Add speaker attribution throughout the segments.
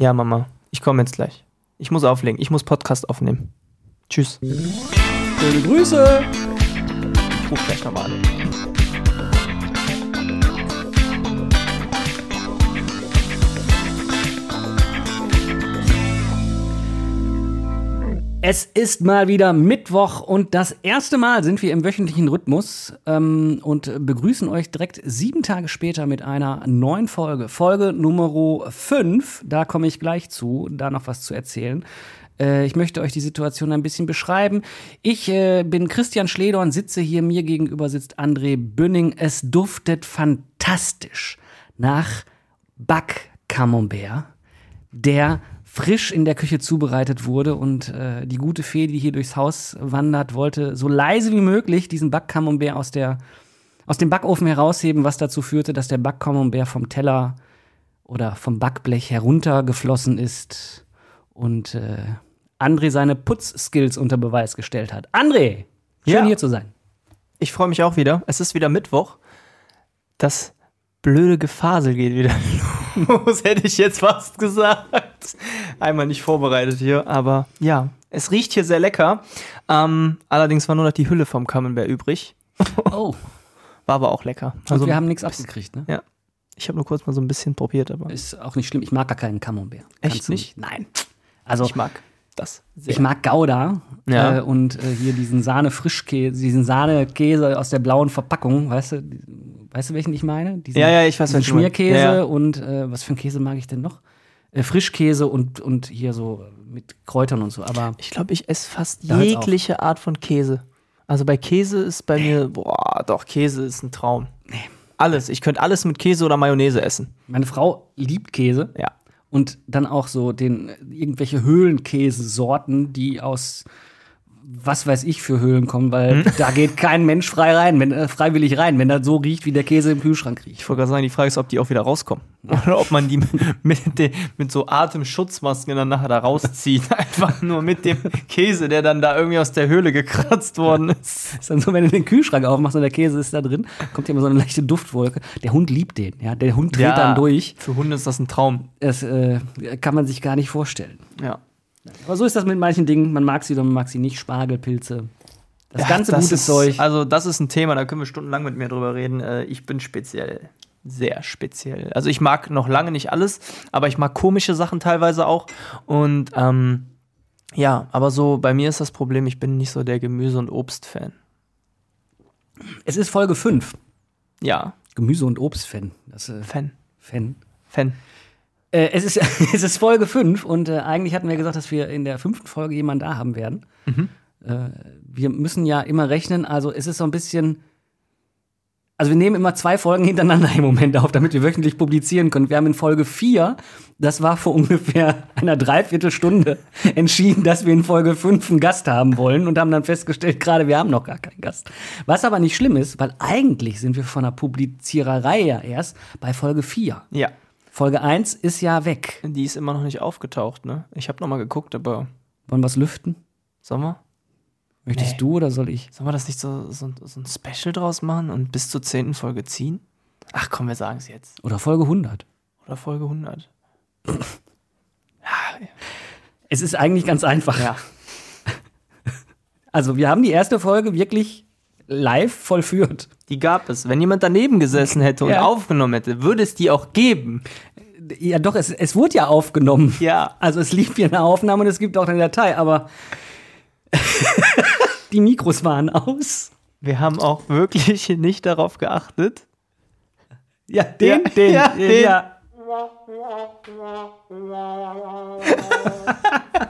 Speaker 1: Ja, Mama, ich komme jetzt gleich. Ich muss auflegen. Ich muss Podcast aufnehmen. Tschüss.
Speaker 2: Schöne Grüße.
Speaker 1: Ruf gleich nochmal an.
Speaker 2: Es ist mal wieder Mittwoch und das erste Mal sind wir im wöchentlichen Rhythmus ähm, und begrüßen euch direkt sieben Tage später mit einer neuen Folge. Folge Nummer 5. Da komme ich gleich zu, da noch was zu erzählen. Äh, ich möchte euch die Situation ein bisschen beschreiben. Ich äh, bin Christian Schledorn, sitze hier, mir gegenüber sitzt André Bünning. Es duftet fantastisch nach Back-Camembert, der frisch in der Küche zubereitet wurde und äh, die gute Fee, die hier durchs Haus wandert, wollte so leise wie möglich diesen Backcamembert aus der aus dem Backofen herausheben, was dazu führte, dass der Backcamembert vom Teller oder vom Backblech heruntergeflossen ist und äh, André seine Putzskills unter Beweis gestellt hat. André, schön
Speaker 1: Ja.
Speaker 2: hier zu sein.
Speaker 1: Ich freue mich auch wieder. Es ist wieder Mittwoch. Das blöde Gefasel geht wieder los, hätte ich jetzt fast gesagt. Einmal nicht vorbereitet hier, aber ja, es riecht hier sehr lecker. Ähm, allerdings war nur noch die Hülle vom Camembert übrig.
Speaker 2: Oh,
Speaker 1: War aber auch lecker.
Speaker 2: und
Speaker 1: Also,
Speaker 2: wir haben nichts abgekriegt, ne?
Speaker 1: ja, ich habe nur kurz mal so ein bisschen probiert, aber
Speaker 2: Ist auch nicht schlimm. Ich mag gar keinen Camembert.
Speaker 1: Echt
Speaker 2: Kannst
Speaker 1: nicht?
Speaker 2: Nein. Also
Speaker 1: ich mag das sehr.
Speaker 2: Ich mag Gouda
Speaker 1: Ja.
Speaker 2: äh, und äh, hier diesen Sahne-Frischkäse, diesen Sahnekäse aus der blauen Verpackung, weißt du, weißt du, welchen ich meine? Diesen,
Speaker 1: Ja, ja, ich weiß,
Speaker 2: diesen. Schmierkäse
Speaker 1: Ja, ja.
Speaker 2: und äh, was für einen Käse mag ich denn noch? Äh, Frischkäse und, und hier so mit Kräutern und so, aber
Speaker 1: Ich glaube, ich esse fast
Speaker 2: hört's auf.
Speaker 1: jegliche Art von Käse. Also bei Käse ist bei mir, boah, doch, Käse ist ein Traum. Alles. Ich könnte alles mit Käse oder Mayonnaise essen.
Speaker 2: meine Frau liebt Käse
Speaker 1: Ja.
Speaker 2: und dann auch so den irgendwelche Höhlenkäsesorten, die aus was weiß ich für Höhlen kommen, weil
Speaker 1: Hm?
Speaker 2: da geht kein Mensch frei rein, wenn, äh, freiwillig rein, wenn das so riecht, wie der Käse im Kühlschrank riecht.
Speaker 1: Ich wollte gerade sagen, die Frage ist, ob die auch wieder rauskommen. Oder ob man die mit, de- mit so Atemschutzmasken dann nachher da rauszieht. Einfach nur mit dem Käse, der dann da irgendwie aus der Höhle gekratzt worden ist.
Speaker 2: ist dann so, wenn du den Kühlschrank aufmachst und der Käse ist da drin, kommt ja immer so eine leichte Duftwolke. Der Hund liebt den, ja. Der Hund dreht dann durch.
Speaker 1: Für Hunde ist das ein Traum.
Speaker 2: Das äh, kann man sich gar nicht vorstellen.
Speaker 1: Ja.
Speaker 2: Aber so ist das mit manchen Dingen. Man mag sie oder man mag sie nicht. Spargelpilze. Das
Speaker 1: Ja,
Speaker 2: ganze
Speaker 1: das
Speaker 2: gute
Speaker 1: ist,
Speaker 2: Zeug.
Speaker 1: Also, das ist ein Thema, da können wir stundenlang mit mir drüber reden. Äh, Ich bin speziell. Sehr speziell. Also, ich mag noch lange nicht alles, aber ich mag komische Sachen teilweise auch. Und ähm, ja, aber so bei mir ist das Problem, ich bin nicht so der Gemüse- und Obst-Fan.
Speaker 2: Es ist Folge 5.
Speaker 1: Ja,
Speaker 2: Gemüse- und Obst-Fan. Das, äh,
Speaker 1: Fan.
Speaker 2: Fan.
Speaker 1: Fan.
Speaker 2: Äh, es, ist, es ist Folge 5 und äh, eigentlich hatten wir gesagt, dass wir in der fünften Folge jemanden da haben werden. Äh, wir müssen ja immer rechnen, also es ist so ein bisschen. Also wir nehmen immer zwei Folgen hintereinander im Moment auf, damit wir wöchentlich publizieren können. Wir haben in Folge 4, das war vor ungefähr einer Dreiviertelstunde, entschieden, dass wir in Folge 5 einen Gast haben wollen und haben dann festgestellt, gerade wir haben noch gar keinen Gast. Was aber nicht schlimm ist, weil eigentlich sind wir von der Publiziererei ja erst bei Folge 4.
Speaker 1: Ja.
Speaker 2: Folge 1 ist ja weg.
Speaker 1: Die ist immer noch nicht aufgetaucht, ne? Ich habe noch mal geguckt, aber
Speaker 2: Wollen wir es lüften?
Speaker 1: sollen wir?
Speaker 2: Möchtest
Speaker 1: Nee.
Speaker 2: du oder soll ich?
Speaker 1: Sollen wir das nicht so, so, so ein Special draus machen und bis zur zehnten Folge ziehen? Ach komm, wir sagen es jetzt.
Speaker 2: Oder Folge 100?
Speaker 1: Oder Folge 100.
Speaker 2: Es ist eigentlich ganz einfach.
Speaker 1: Ja.
Speaker 2: Also, wir haben die erste Folge wirklich live vollführt.
Speaker 1: Die gab es. Wenn jemand daneben gesessen hätte und
Speaker 2: Ja.
Speaker 1: aufgenommen hätte, würde es die auch geben.
Speaker 2: Ja, doch, es, es wurde ja aufgenommen.
Speaker 1: Ja.
Speaker 2: Also, es lief hier eine Aufnahme und es gibt auch eine Datei, aber die Mikros waren aus.
Speaker 1: Wir haben auch wirklich nicht darauf geachtet.
Speaker 2: Ja, den,
Speaker 1: Ja,
Speaker 2: den,
Speaker 1: ja,
Speaker 2: den,
Speaker 1: den.
Speaker 2: ja.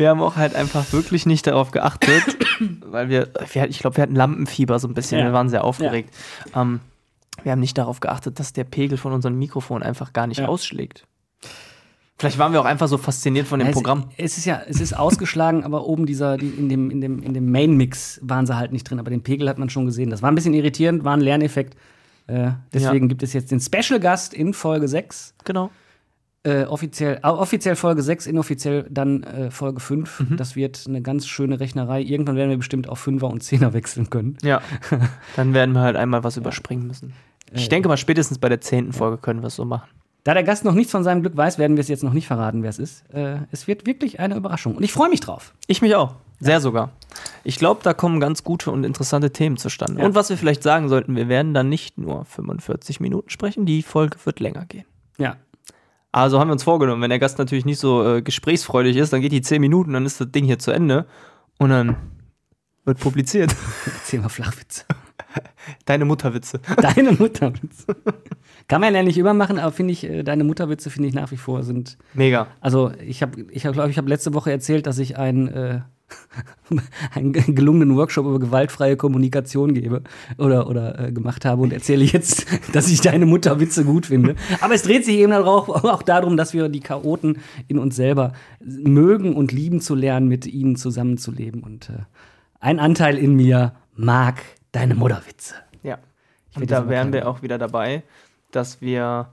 Speaker 1: Wir haben auch halt einfach wirklich nicht darauf geachtet, weil wir, wir ich glaube, wir hatten Lampenfieber so ein bisschen.
Speaker 2: Ja.
Speaker 1: Wir waren sehr aufgeregt. Ähm, wir haben nicht darauf geachtet, dass der Pegel von unserem Mikrofon einfach gar nicht
Speaker 2: Ja.
Speaker 1: ausschlägt. Vielleicht waren wir auch einfach so fasziniert von dem
Speaker 2: es,
Speaker 1: Programm.
Speaker 2: Es ist ja, es ist ausgeschlagen, aber oben dieser, die, in dem, in dem, in dem Main-Mix waren sie halt nicht drin, aber den Pegel hat man schon gesehen. Das war ein bisschen irritierend, war ein Lerneffekt. Äh, deswegen gibt es jetzt den Special-Gast in Folge 6.
Speaker 1: Genau.
Speaker 2: Äh, offiziell, äh, offiziell Folge 6, inoffiziell dann äh, Folge 5. Das wird eine ganz schöne Rechnerei. Irgendwann werden wir bestimmt auf 5er und 10er wechseln können.
Speaker 1: Ja. Dann werden wir halt einmal was überspringen müssen. Ich denke mal, spätestens bei der zehnten Folge können wir es so machen.
Speaker 2: Da der Gast noch nichts von seinem Glück weiß, werden wir es jetzt noch nicht verraten, wer es ist. Äh, es wird wirklich eine Überraschung. Und ich freue mich drauf.
Speaker 1: Ich mich auch. Sehr sogar. Ich glaube, da kommen ganz gute und interessante Themen zustande.
Speaker 2: Ja.
Speaker 1: Und was wir vielleicht sagen sollten, wir werden dann nicht nur 45 Minuten sprechen, die Folge wird länger gehen.
Speaker 2: Ja.
Speaker 1: Also haben wir uns vorgenommen, wenn der Gast natürlich nicht so äh, gesprächsfreudig ist, dann geht die 10 Minuten, dann ist das Ding hier zu Ende und dann wird publiziert.
Speaker 2: Erzähl mal Flachwitze.
Speaker 1: Deine Mutterwitze.
Speaker 2: Deine Mutterwitze. Kann man ja nicht immer machen, aber finde ich, äh, deine Mutterwitze finde ich nach wie vor sind.
Speaker 1: Mega.
Speaker 2: Also ich habe, ich hab, glaube ich, habe letzte Woche erzählt, dass ich einen, äh, einen gelungenen Workshop über gewaltfreie Kommunikation gebe oder, oder äh, gemacht habe und erzähle jetzt, dass ich deine Mutterwitze gut finde. Aber es dreht sich eben auch, auch darum, dass wir die Chaoten in uns selber mögen und lieben zu lernen, mit ihnen zusammenzuleben. Und äh, ein Anteil in mir mag deine Mutterwitze.
Speaker 1: Ja. Und da wären wir auch wieder dabei, dass wir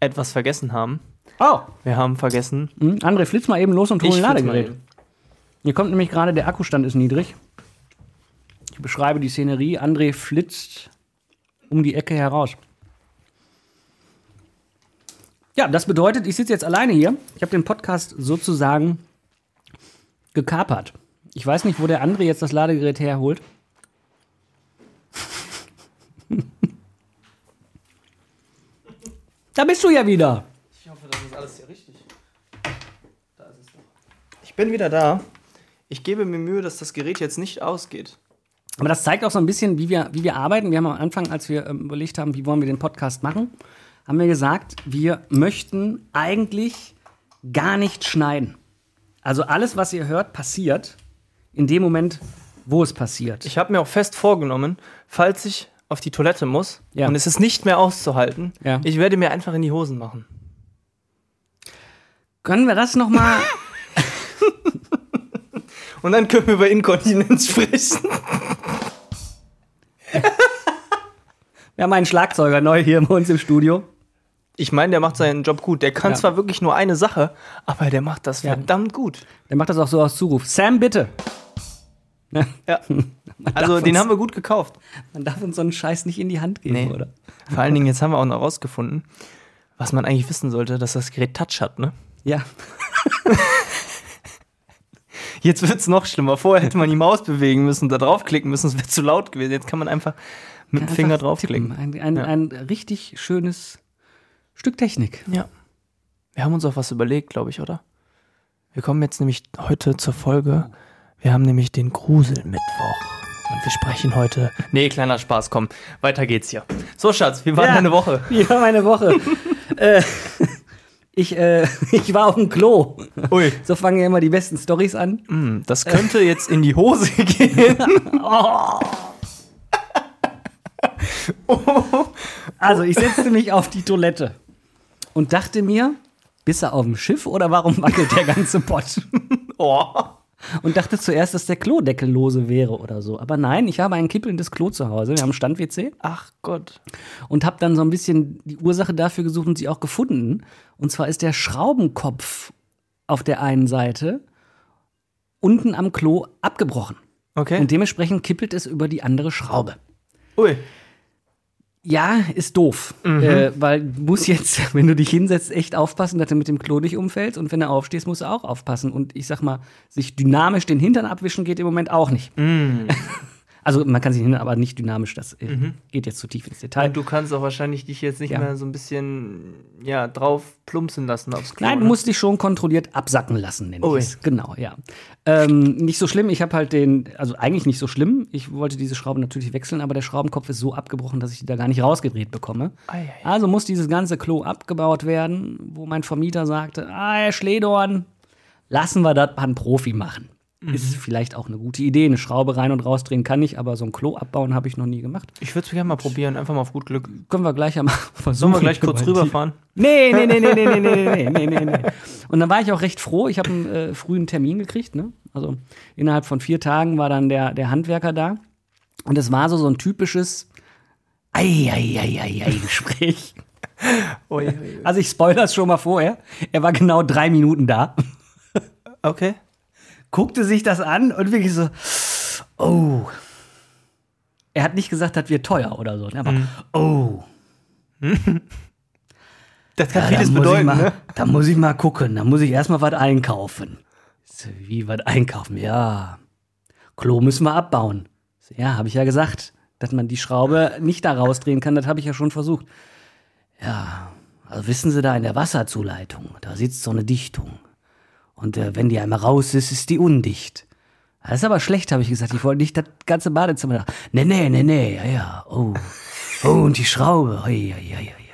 Speaker 1: etwas vergessen haben.
Speaker 2: Oh,
Speaker 1: Wir haben vergessen.
Speaker 2: hm, André, flitz mal eben los und hol ein Ladegerät. Hier kommt nämlich gerade, der Akkustand ist niedrig. Ich beschreibe die Szenerie. André flitzt um die Ecke heraus. Ja, das bedeutet, ich sitze jetzt alleine hier. Ich habe den Podcast sozusagen gekapert. Ich weiß nicht, wo der André jetzt das Ladegerät herholt. da bist du ja wieder.
Speaker 1: Ich hoffe, das ist alles hier richtig. Da ist es doch. Ich bin wieder da. Ich gebe mir Mühe, dass das Gerät jetzt nicht ausgeht.
Speaker 2: Aber das zeigt auch so ein bisschen, wie wir, wie wir arbeiten. Wir haben am Anfang, als wir ähm, überlegt haben, wie wollen wir den Podcast machen, haben wir gesagt, wir möchten eigentlich gar nicht schneiden. Also alles, was ihr hört, passiert in dem Moment, wo es passiert.
Speaker 1: Ich habe mir auch fest vorgenommen, falls ich auf die Toilette muss
Speaker 2: Ja.
Speaker 1: und es ist nicht mehr auszuhalten,
Speaker 2: Ja.
Speaker 1: ich werde mir einfach in die Hosen machen.
Speaker 2: Können wir das noch mal?
Speaker 1: Und dann können wir über Inkontinenz sprechen.
Speaker 2: wir haben einen Schlagzeuger neu hier bei uns im Studio.
Speaker 1: Ich meine, der macht seinen Job gut. Der kann
Speaker 2: Ja.
Speaker 1: zwar wirklich nur eine Sache, aber der macht das
Speaker 2: Ja.
Speaker 1: verdammt gut.
Speaker 2: Der macht das auch so aus Zuruf. Sam, bitte.
Speaker 1: Ja. Also den
Speaker 2: uns-
Speaker 1: haben wir gut gekauft.
Speaker 2: Man darf uns so einen Scheiß nicht in die Hand geben,
Speaker 1: Nee.
Speaker 2: oder?
Speaker 1: Vor allen Dingen, jetzt haben wir auch noch rausgefunden, was man eigentlich wissen sollte, dass das Gerät Touch hat, ne?
Speaker 2: Ja.
Speaker 1: Jetzt wird's noch schlimmer. Vorher hätte man die Maus bewegen müssen, da draufklicken müssen, es wäre zu laut gewesen. Jetzt kann man einfach mit dem Finger draufklicken.
Speaker 2: Ein, ein,
Speaker 1: Ja.
Speaker 2: ein richtig schönes Stück Technik.
Speaker 1: Ja. Wir haben uns auch was überlegt, glaube ich, oder? Wir kommen jetzt nämlich heute zur Folge. Wir haben nämlich den Gruselmittwoch. Und wir sprechen heute. Nee, kleiner Spaß, komm. Weiter geht's hier. So, Schatz, wie war
Speaker 2: Ja.
Speaker 1: deine Woche?
Speaker 2: Wie war meine Woche? äh, ich, äh, ich war auf dem Klo.
Speaker 1: Ui.
Speaker 2: So fangen ja immer die besten Stories an.
Speaker 1: Hm, das könnte jetzt in die Hose gehen.
Speaker 2: Also, ich setzte mich auf die Toilette und dachte mir, bist du auf dem Schiff oder warum wackelt der ganze Pott?
Speaker 1: Oh.
Speaker 2: Und dachte zuerst, dass der Klodeckel lose wäre oder so. Aber nein, ich habe ein kippelndes Klo zu Hause. Wir haben Stand-WC.
Speaker 1: Ach Gott.
Speaker 2: und habe dann so ein bisschen die Ursache dafür gesucht und sie auch gefunden. Und zwar ist der Schraubenkopf auf der einen Seite unten am Klo abgebrochen.
Speaker 1: Okay.
Speaker 2: Und dementsprechend kippelt es über die andere Schraube.
Speaker 1: Ui.
Speaker 2: Ja, ist doof. Äh, weil du musst jetzt, wenn du dich hinsetzt, echt aufpassen, dass du mit dem Klo nicht umfällst. Und wenn du aufstehst, musst du auch aufpassen. Und ich sag mal, sich dynamisch den Hintern abwischen geht im Moment auch nicht. Also man kann sich hin, aber nicht dynamisch. Das äh, geht jetzt zu tief ins Detail.
Speaker 1: Und du kannst auch wahrscheinlich dich jetzt nicht
Speaker 2: Ja.
Speaker 1: mehr so ein bisschen ja, drauf plumpsen lassen aufs Klo.
Speaker 2: Nein, du
Speaker 1: ne?
Speaker 2: musst dich schon kontrolliert absacken lassen, nenne
Speaker 1: Ui.
Speaker 2: ich es. Genau, ja. Ähm, nicht so schlimm, ich habe halt den, also eigentlich nicht so schlimm. Ich wollte diese Schraube natürlich wechseln, aber der Schraubenkopf ist so abgebrochen, dass ich die da gar nicht rausgedreht bekomme.
Speaker 1: Ei, ei.
Speaker 2: Also muss dieses ganze Klo abgebaut werden, wo mein Vermieter sagte, ah, Herr Schledorn, lassen wir das mal einen Profi machen.
Speaker 1: Mhm.
Speaker 2: Ist vielleicht auch eine gute Idee. Eine Schraube rein und rausdrehen kann ich, aber so ein Klo abbauen habe ich noch nie gemacht.
Speaker 1: Ich würde es gerne mal probieren, einfach mal auf gut Glück.
Speaker 2: Können wir gleich einmal versuchen.
Speaker 1: Sollen wir gleich kurz rüberfahren?
Speaker 2: Nee, nee, nee, nee, nee, nee, nee, nee, nee, nee, nee. Und dann war ich auch recht froh. Ich habe einen äh, frühen Termin gekriegt. Ne? Also innerhalb von vier Tagen war dann der, der Handwerker da. Und es war so, so ein typisches Ei-ei-ei-ei-Gespräch. Also ich spoilers schon mal vorher. Er war genau drei Minuten da,
Speaker 1: Okay.
Speaker 2: Guckte sich das an und wirklich so, oh. Er hat nicht gesagt, das wird teuer oder so. ne, Aber, oh.
Speaker 1: Das kann
Speaker 2: Ja,
Speaker 1: vieles bedeuten,
Speaker 2: mal,
Speaker 1: ne?
Speaker 2: Da muss ich mal gucken. Da muss ich erstmal was einkaufen. Wie was einkaufen? Ja. Klo müssen wir abbauen. Ja, habe ich ja gesagt, dass man die Schraube nicht da rausdrehen kann. Das habe ich ja schon versucht. Ja, also wissen Sie da in der Wasserzuleitung, da sitzt so eine Dichtung. Und äh, wenn die einmal raus ist, ist die undicht. Das ist aber schlecht, habe ich gesagt. Ich wollte nicht das ganze Badezimmer da. Nee, nee, nee, nee, ja, ja. Oh. Oh, und die Schraube. Hei, hei, hei, hei.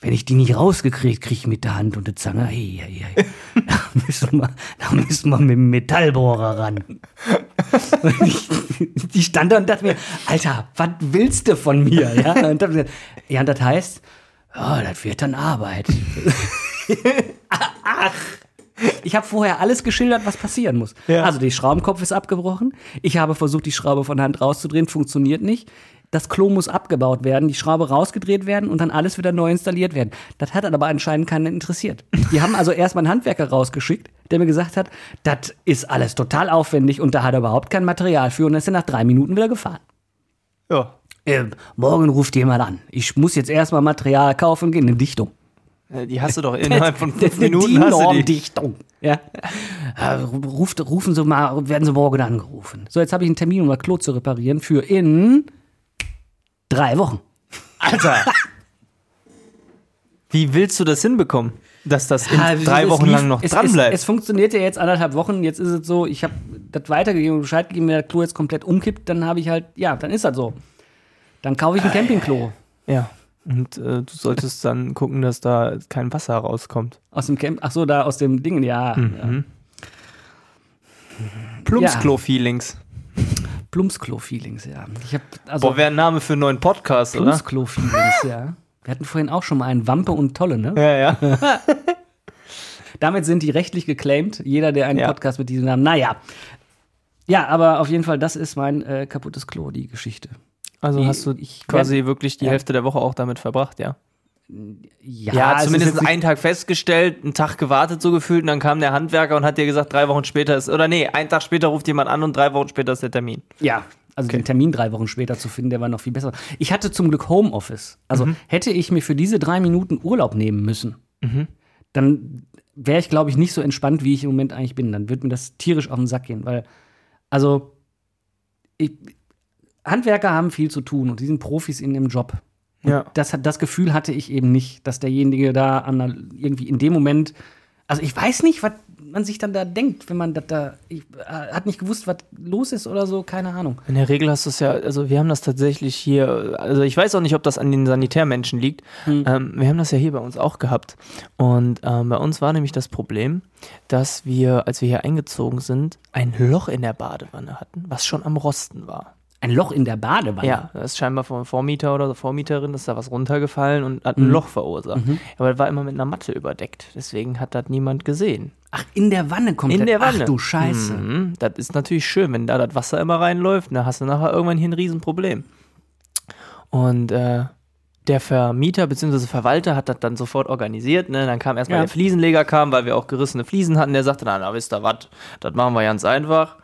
Speaker 2: Wenn ich die nicht rausgekriegt kriege mit der Hand und der Zange, hei, hei, hei. da, müssen wir, da müssen wir mit dem Metallbohrer ran. Ich, die stand da und dachte mir, Alter, was willst du von mir? Ja, und, gesagt, ja, das heißt, ja, das wird dann Arbeit. Ach. Ich habe vorher alles geschildert, was passieren muss.
Speaker 1: Ja.
Speaker 2: Also, der Schraubenkopf ist abgebrochen. Ich habe versucht, die Schraube von Hand rauszudrehen, funktioniert nicht. Das Klo muss abgebaut werden, die Schraube rausgedreht werden und dann alles wieder neu installiert werden. Das hat aber anscheinend keinen interessiert. Die haben also erstmal einen Handwerker rausgeschickt, der mir gesagt hat, das ist alles total aufwendig und da hat er überhaupt kein Material für und ist dann nach drei Minuten wieder gefahren.
Speaker 1: Ja.
Speaker 2: Äh, morgen ruft jemand an. Ich muss jetzt erstmal Material kaufen gehen, eine Dichtung.
Speaker 1: Äh, Die hast du doch innerhalb von fünf Minuten die.
Speaker 2: DIN-Norm-Dichtung. Ja. Äh, ruft, rufen Sie mal, werden Sie morgen angerufen. So, jetzt habe ich einen Termin, um das Klo zu reparieren für in drei Wochen.
Speaker 1: Alter! Wie willst du das hinbekommen, dass das in
Speaker 2: Ja,
Speaker 1: drei
Speaker 2: es
Speaker 1: Wochen
Speaker 2: lief-
Speaker 1: lang noch
Speaker 2: es,
Speaker 1: dran
Speaker 2: es,
Speaker 1: bleibt?
Speaker 2: es funktioniert ja jetzt anderthalb Wochen. Jetzt ist es so, ich habe das weitergegeben und Bescheid gegeben, wenn das Klo jetzt komplett umkippt, dann habe ich halt, ja, dann ist das so. Dann kaufe ich ein Campingklo
Speaker 1: ja. Und äh, du solltest dann gucken, dass da kein Wasser rauskommt.
Speaker 2: aus dem Camp. Ach so, da aus dem Ding, ja.
Speaker 1: Mhm.
Speaker 2: ja.
Speaker 1: Plumpsklo-Feelings.
Speaker 2: Plumpsklo-Feelings, ja. Ich habe also
Speaker 1: Boah, wäre ein Name für einen neuen Podcast, oder?
Speaker 2: Plumpsklo-Feelings, ja. Wir hatten vorhin auch schon mal einen Wampe und Tolle, ne?
Speaker 1: Ja, ja.
Speaker 2: Damit sind die rechtlich geclaimed. Jeder, der einen
Speaker 1: Ja.
Speaker 2: Podcast mit diesem Namen. Naja. Ja, aber auf jeden Fall, das ist mein äh, kaputtes Klo, die Geschichte.
Speaker 1: Also
Speaker 2: Die-
Speaker 1: hast du quasi wirklich die
Speaker 2: ja.
Speaker 1: Hälfte der Woche auch damit verbracht, ja?
Speaker 2: Ja,
Speaker 1: Ja,
Speaker 2: ist
Speaker 1: zumindest einen Tag festgestellt, einen Tag gewartet so gefühlt und dann kam der Handwerker und hat dir gesagt, drei Wochen später ist, oder nee, einen Tag später ruft jemand an und drei Wochen später ist der Termin.
Speaker 2: Ja, also den Termin drei Wochen später zu finden, der war noch viel besser. Ich hatte zum Glück Homeoffice. Also
Speaker 1: Mhm.
Speaker 2: hätte ich mir für diese drei Minuten Urlaub nehmen müssen, dann wäre ich, glaube ich, nicht so entspannt, wie ich im Moment eigentlich bin. Dann würde mir das tierisch auf den Sack gehen, weil, also, ich, Handwerker haben viel zu tun und die sind Profis in dem Job. Und
Speaker 1: Ja.
Speaker 2: das, das Gefühl hatte ich eben nicht, dass derjenige da an irgendwie in dem Moment, also ich weiß nicht, was man sich dann da denkt, wenn man das da, ich, äh, hat nicht gewusst, was los ist oder so, keine Ahnung.
Speaker 1: In der Regel hast du es ja, also wir haben das tatsächlich hier, also ich weiß auch nicht, ob das an den Sanitärmenschen liegt. Ähm, wir haben das ja hier bei uns auch gehabt. Und ähm, bei uns war nämlich das Problem, dass wir, als wir hier eingezogen sind, ein Loch in der Badewanne hatten, was schon am Rosten war.
Speaker 2: Ein Loch in der Badewanne.
Speaker 1: Ja, da ist scheinbar vom Vormieter oder der Vormieterin ist da was runtergefallen und hat ein Loch verursacht. Aber das war immer mit einer Matte überdeckt. Deswegen hat das niemand gesehen.
Speaker 2: Ach, in der Wanne kommt
Speaker 1: In der Wanne.
Speaker 2: Ach du Scheiße.
Speaker 1: Mhm, das ist natürlich schön, wenn da das Wasser immer reinläuft, dann hast du nachher irgendwann hier ein Riesenproblem. Und äh, der Vermieter bzw. Verwalter hat das dann sofort organisiert. Ne? Dann kam erstmal
Speaker 2: Ja.
Speaker 1: der Fliesenleger, kam, weil wir auch gerissene Fliesen hatten. Der sagte, na, na wisst ihr was, das machen wir ganz einfach.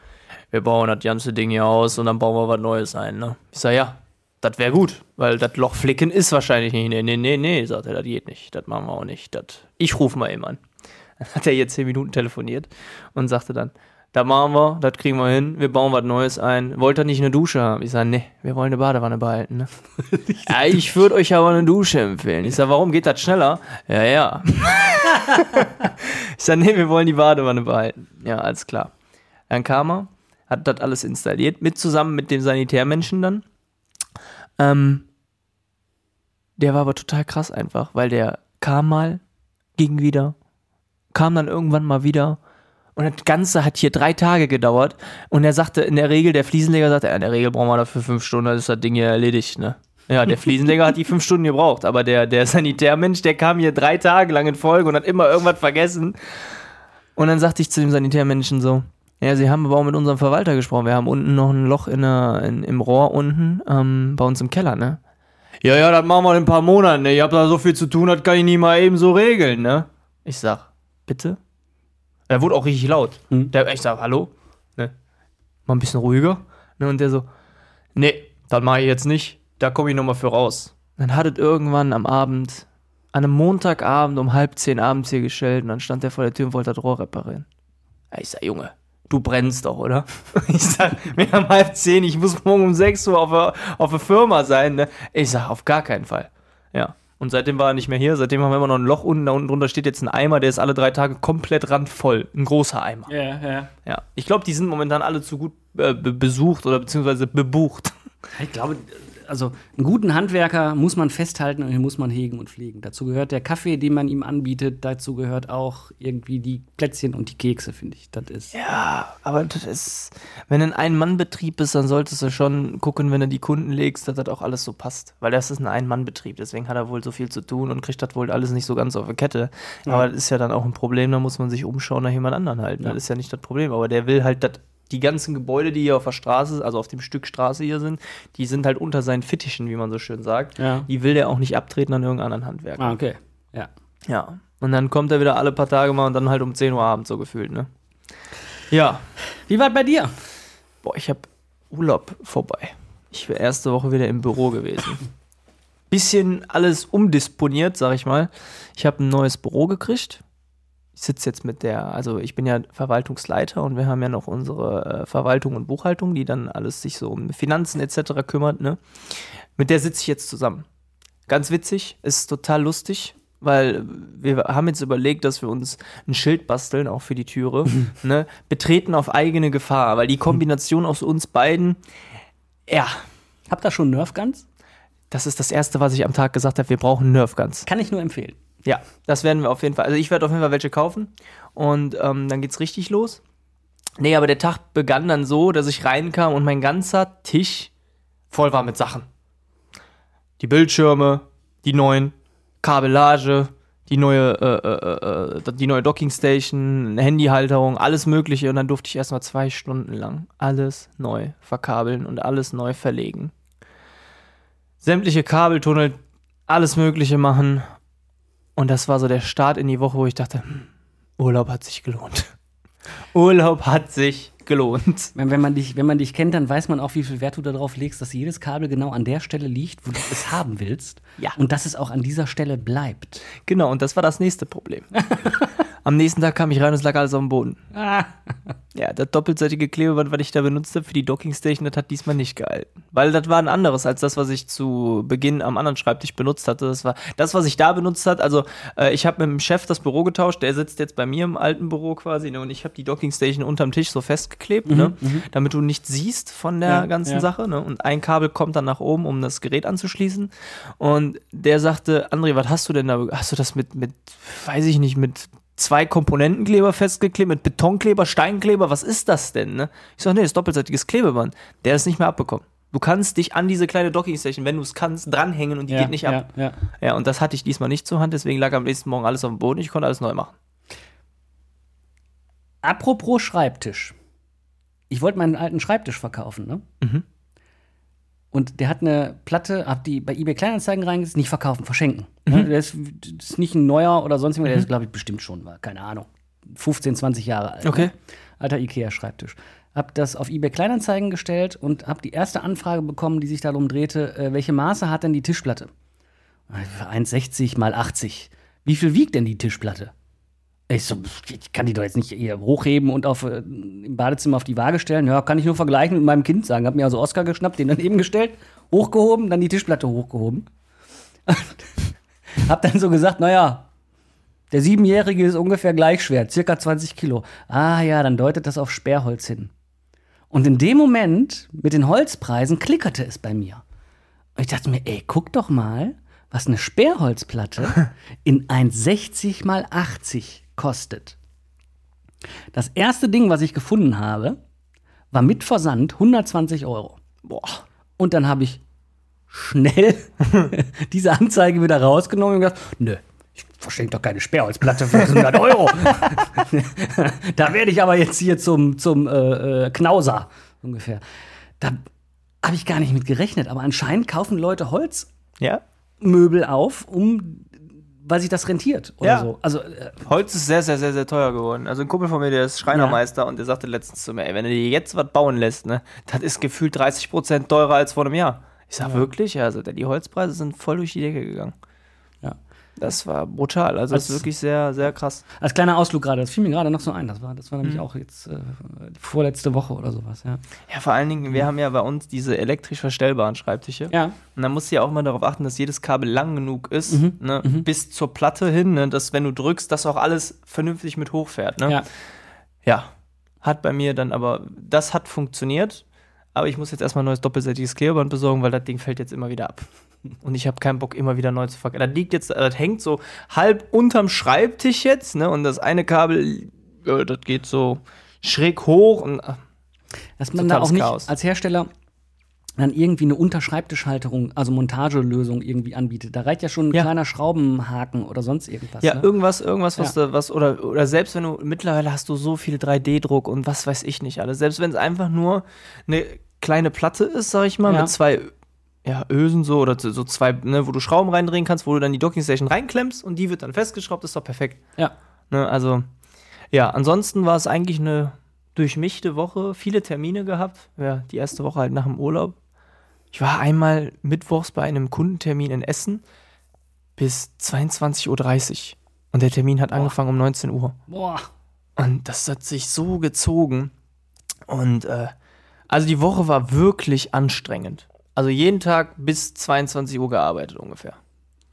Speaker 1: Wir bauen das ganze Ding hier aus und dann bauen wir was Neues ein. Ne? Ich sag, ja, das wäre gut, weil das Loch flicken ist wahrscheinlich nicht. Nee, nee, nee, nee, sagt er, das geht nicht. Das machen wir auch nicht. Das, ich rufe mal eben an. Dann hat er jetzt zehn Minuten telefoniert und sagte dann, da machen wir, das kriegen wir hin, wir bauen was Neues ein. Wollt ihr nicht eine Dusche haben? Ich sage, nee, wir wollen eine Badewanne behalten. Ne? ja, ich würde euch aber eine Dusche empfehlen. Ich sage, warum geht das schneller? Ja, ja. ich sage, nee, wir wollen die Badewanne behalten. Ja, alles klar. Dann kam er, hat das alles installiert, mit zusammen mit dem Sanitärmenschen dann. Ähm, der war aber total krass einfach, weil der kam mal, ging wieder, kam dann irgendwann mal wieder. Und das Ganze hat hier drei Tage gedauert. Und er sagte in der Regel, der Fliesenleger sagte, ja, in der Regel brauchen wir dafür fünf Stunden, dann ist das Ding hier erledigt, ne? Ja, der Fliesenleger hat die fünf Stunden gebraucht, aber der, der Sanitärmensch, der kam hier drei Tage lang in Folge und hat immer irgendwas vergessen. Und dann sagte ich zu dem Sanitärmenschen so, ja, Sie haben aber auch mit unserem Verwalter gesprochen. Wir haben unten noch ein Loch in der, in, im Rohr unten, ähm, bei uns im Keller, ne? Ja, ja, das machen wir in ein paar Monaten, ne? Ich hab da so viel zu tun, das kann ich nie mal eben so regeln, ne? Ich sag, bitte? Er wurde auch richtig laut. Der, ich sag, hallo? Ne? Mal ein bisschen ruhiger. Ne? Und der so, nee, das mache ich jetzt nicht. Da komme ich nochmal für raus. Dann hat es irgendwann am Abend an einem Montagabend um halb zehn abends hier gestellt und dann stand der vor der Tür und wollte das Rohr reparieren. Ja, Ich sag, Junge, du brennst doch, oder? Ich sag, wir haben halb zehn, ich muss morgen um sechs Uhr auf der, auf der Firma sein. Ne? Ich sag, auf gar keinen Fall. Ja. Und seitdem war er nicht mehr hier. Seitdem haben wir immer noch ein Loch unten. Da unten drunter steht jetzt ein Eimer, der ist alle drei Tage komplett randvoll. Ein großer Eimer.
Speaker 2: Ja, ja.
Speaker 1: Ja. Ich glaube, die sind momentan alle zu gut äh, be besucht oder beziehungsweise bebucht.
Speaker 2: Ich glaube, also einen guten Handwerker muss man festhalten und den muss man hegen und pflegen. Dazu gehört der Kaffee, den man ihm anbietet. Dazu gehört auch irgendwie die Plätzchen und die Kekse, finde ich. Das ist.
Speaker 1: Ja, aber das ist, wenn ein Ein-Mann-Betrieb ist, dann solltest du schon gucken, wenn du die Kunden legst, dass das auch alles so passt. Weil das ist ein Ein-Mann-Betrieb, deswegen hat er wohl so viel zu tun und kriegt das wohl alles nicht so ganz auf die Kette. Aber das ist ja dann auch ein Problem, da muss man sich umschauen nach jemand anderen halten. Das ist ja nicht das Problem. Aber der will halt, dass die ganzen Gebäude, die hier auf der Straße, also auf dem Stück Straße hier sind, die sind halt unter seinen Fittichen, wie man so schön sagt.
Speaker 2: Ja.
Speaker 1: Die will der auch nicht abtreten an irgendeinen anderen Handwerker.
Speaker 2: Ah, okay. Ja.
Speaker 1: Ja. Und dann kommt er wieder alle paar Tage mal und dann halt um 10 Uhr abends so gefühlt, ne? Ja.
Speaker 2: Wie war bei dir?
Speaker 1: Boah, ich habe Urlaub vorbei. Ich war erste Woche wieder im Büro gewesen. Bisschen alles umdisponiert, sag ich mal. Ich habe ein neues Büro gekriegt. Ich sitze jetzt mit der, also ich bin ja Verwaltungsleiter und wir haben ja noch unsere äh, Verwaltung und Buchhaltung, die dann alles sich so um Finanzen etc. kümmert, ne? Mit der sitze ich jetzt zusammen. Ganz witzig, ist total lustig, weil wir haben jetzt überlegt, dass wir uns ein Schild basteln, auch für die Türe. ne? Betreten auf eigene Gefahr, weil die Kombination aus uns beiden, ja,
Speaker 2: Habt ihr schon Nerf Guns?
Speaker 1: das ist das Erste, was ich am Tag gesagt habe, wir brauchen Nerf Guns.
Speaker 2: Kann ich nur empfehlen.
Speaker 1: Ja, das werden wir auf jeden Fall. Also ich werde auf jeden Fall welche kaufen und ähm, dann geht's richtig los. Nee, aber der Tag begann dann so, dass ich reinkam und mein ganzer Tisch voll war mit Sachen. Die Bildschirme, die neuen, Kabellage, die neue, äh, äh, äh, die neue Dockingstation, Handyhalterung, alles mögliche. Und dann durfte ich erstmal zwei Stunden lang alles neu verkabeln und alles neu verlegen. Sämtliche Kabeltunnel, alles mögliche machen. Und das war so der Start in die Woche, wo ich dachte, hm, Urlaub hat sich gelohnt. Urlaub hat sich gelohnt.
Speaker 2: Wenn, wenn, man dich, wenn man dich kennt, dann weiß man auch, wie viel Wert du darauf legst, dass jedes Kabel genau an der Stelle liegt, wo du es haben willst.
Speaker 1: Ja.
Speaker 2: Und dass es auch an dieser Stelle bleibt.
Speaker 1: Genau, und das war das nächste Problem. Am nächsten Tag kam ich rein und es lag alles auf dem Boden.
Speaker 2: Ah.
Speaker 1: Ja, das doppelseitige Klebeband, was ich da benutzt habe für die Dockingstation, das hat diesmal nicht gehalten. Weil das war ein anderes als das, was ich zu Beginn am anderen Schreibtisch benutzt hatte. Das war das, was ich da benutzt hat. Also äh, ich habe mit dem Chef das Büro getauscht. Der sitzt jetzt bei mir im alten Büro quasi ne, und ich habe die Dockingstation unterm Tisch so festgeklebt, ne, damit du nichts siehst von der
Speaker 2: Ja,
Speaker 1: ganzen
Speaker 2: ja.
Speaker 1: Sache. Ne, und ein Kabel kommt dann nach oben, um das Gerät anzuschließen. Und der sagte, André, was hast du denn da? Hast du das mit, mit weiß ich nicht, mit zwei Komponentenkleber festgeklebt, mit Betonkleber, Steinkleber, was ist das denn? Ne? Ich sage, nee, das ist doppelseitiges Klebeband. Der ist nicht mehr abbekommen. Du kannst dich an diese kleine Dockingstation, wenn du es kannst, dranhängen und die
Speaker 2: Ja,
Speaker 1: geht nicht ab.
Speaker 2: Ja, ja.
Speaker 1: Ja, und das hatte ich diesmal nicht zur Hand, deswegen lag am nächsten Morgen alles auf dem Boden. Ich konnte alles neu machen.
Speaker 2: Apropos Schreibtisch. Ich wollte meinen alten Schreibtisch verkaufen, ne?
Speaker 1: Mhm.
Speaker 2: Und der hat eine Platte, hab die bei eBay Kleinanzeigen reingesetzt, nicht verkaufen, verschenken. Ne? Der ist, das ist nicht ein neuer oder sonst irgendwas, der ist, glaube ich, bestimmt schon, war, keine Ahnung, 15, 20 Jahre alt.
Speaker 1: Okay.
Speaker 2: Ne? Alter Ikea-Schreibtisch. Hab das auf eBay Kleinanzeigen gestellt und hab die erste Anfrage bekommen, die sich darum drehte, äh, welche Maße hat denn die Tischplatte? 1,60 mal 80. Wie viel wiegt denn die Tischplatte? Ich so, ich kann die doch jetzt nicht hier hochheben und auf, äh, im Badezimmer auf die Waage stellen. Ja, kann ich nur vergleichen mit meinem Kind sagen. Hab mir also Oscar geschnappt, den daneben gestellt, hochgehoben, dann die Tischplatte hochgehoben. hab dann so gesagt, naja, der Siebenjährige ist ungefähr gleich schwer, circa 20 Kilo. Ah ja, dann deutet das auf Sperrholz hin. Und in dem Moment, mit den Holzpreisen, klickerte es bei mir. Und ich dachte mir, ey, guck doch mal, was eine Sperrholzplatte in 1,60 mal 80 kostet. Das erste Ding, was ich gefunden habe, war mit Versand 120 Euro.
Speaker 1: Boah.
Speaker 2: Und dann habe ich schnell diese Anzeige wieder rausgenommen und gesagt, nö, ich verschenke doch keine Sperrholzplatte für 100 Euro. da werde ich aber jetzt hier zum, zum äh, äh, Knauser ungefähr. Da habe ich gar nicht mit gerechnet, aber anscheinend kaufen Leute Holzmöbel
Speaker 1: Ja?
Speaker 2: auf, um weil sich das rentiert oder
Speaker 1: Ja.
Speaker 2: so. Also äh,
Speaker 1: Holz ist sehr, sehr, sehr, sehr teuer geworden. Also ein Kumpel von mir, der ist Schreinermeister und der sagte letztens zu mir, ey, wenn du dir jetzt was bauen lässt, ne, das ist gefühlt 30% teurer als vor einem Jahr. Ich sag wirklich, ja, also die Holzpreise sind voll durch die Decke gegangen. Das war brutal. Also das ist
Speaker 2: Als-
Speaker 1: wirklich sehr, sehr krass.
Speaker 2: Als kleiner Ausflug gerade, das fiel mir gerade noch so ein. Das war, das war nämlich
Speaker 1: Mhm.
Speaker 2: auch jetzt äh, vorletzte Woche oder sowas, ja.
Speaker 1: Ja, vor allen Dingen, wir haben ja bei uns diese elektrisch verstellbaren Schreibtische.
Speaker 2: Ja,
Speaker 1: Und da musst du ja auch mal darauf achten, dass jedes Kabel lang genug ist,
Speaker 2: Mhm.
Speaker 1: ne,
Speaker 2: Mhm.
Speaker 1: bis zur Platte hin, ne, dass wenn du drückst, dass auch alles vernünftig mit hochfährt. Ne?
Speaker 2: ja.
Speaker 1: Ja, hat bei mir dann aber, das hat funktioniert, aber ich muss jetzt erstmal ein neues doppelseitiges Klebeband besorgen, weil das Ding fällt jetzt immer wieder ab. Und ich habe keinen Bock, immer wieder neu zu verkaufen. Das liegt jetzt, das hängt so halb unterm Schreibtisch jetzt, ne? Und das eine Kabel, das geht so schräg hoch und ach,
Speaker 2: Dass man da auch nicht
Speaker 1: Chaos.
Speaker 2: als Hersteller dann irgendwie eine Unterschreibtischhalterung, also Montagelösung irgendwie anbietet. Da reicht ja schon ein
Speaker 1: Ja.
Speaker 2: kleiner Schraubenhaken oder sonst irgendwas.
Speaker 1: Ja,
Speaker 2: ne?
Speaker 1: irgendwas, irgendwas, was
Speaker 2: Ja.
Speaker 1: da, was, oder, oder selbst wenn du, mittlerweile hast du so viel 3D-Druck und was weiß ich nicht alles. Selbst wenn es einfach nur eine kleine Platte ist, sag ich mal,
Speaker 2: Ja.
Speaker 1: mit zwei ja, Ösen so oder so zwei, ne, wo du Schrauben reindrehen kannst, wo du dann die Dockingstation reinklemmst und die wird dann festgeschraubt, ist doch perfekt.
Speaker 2: Ja.
Speaker 1: Ne, also, ja, ansonsten war es eigentlich eine durchmischte Woche, viele Termine gehabt. Ja, die erste Woche halt nach dem Urlaub. Ich war einmal mittwochs bei einem Kundentermin in Essen bis 22.30 Uhr. Und der Termin hat angefangen um 19 Uhr.
Speaker 2: Boah.
Speaker 1: Und das hat sich so gezogen. Und äh, also die Woche war wirklich anstrengend. Also jeden Tag bis 22 Uhr gearbeitet ungefähr.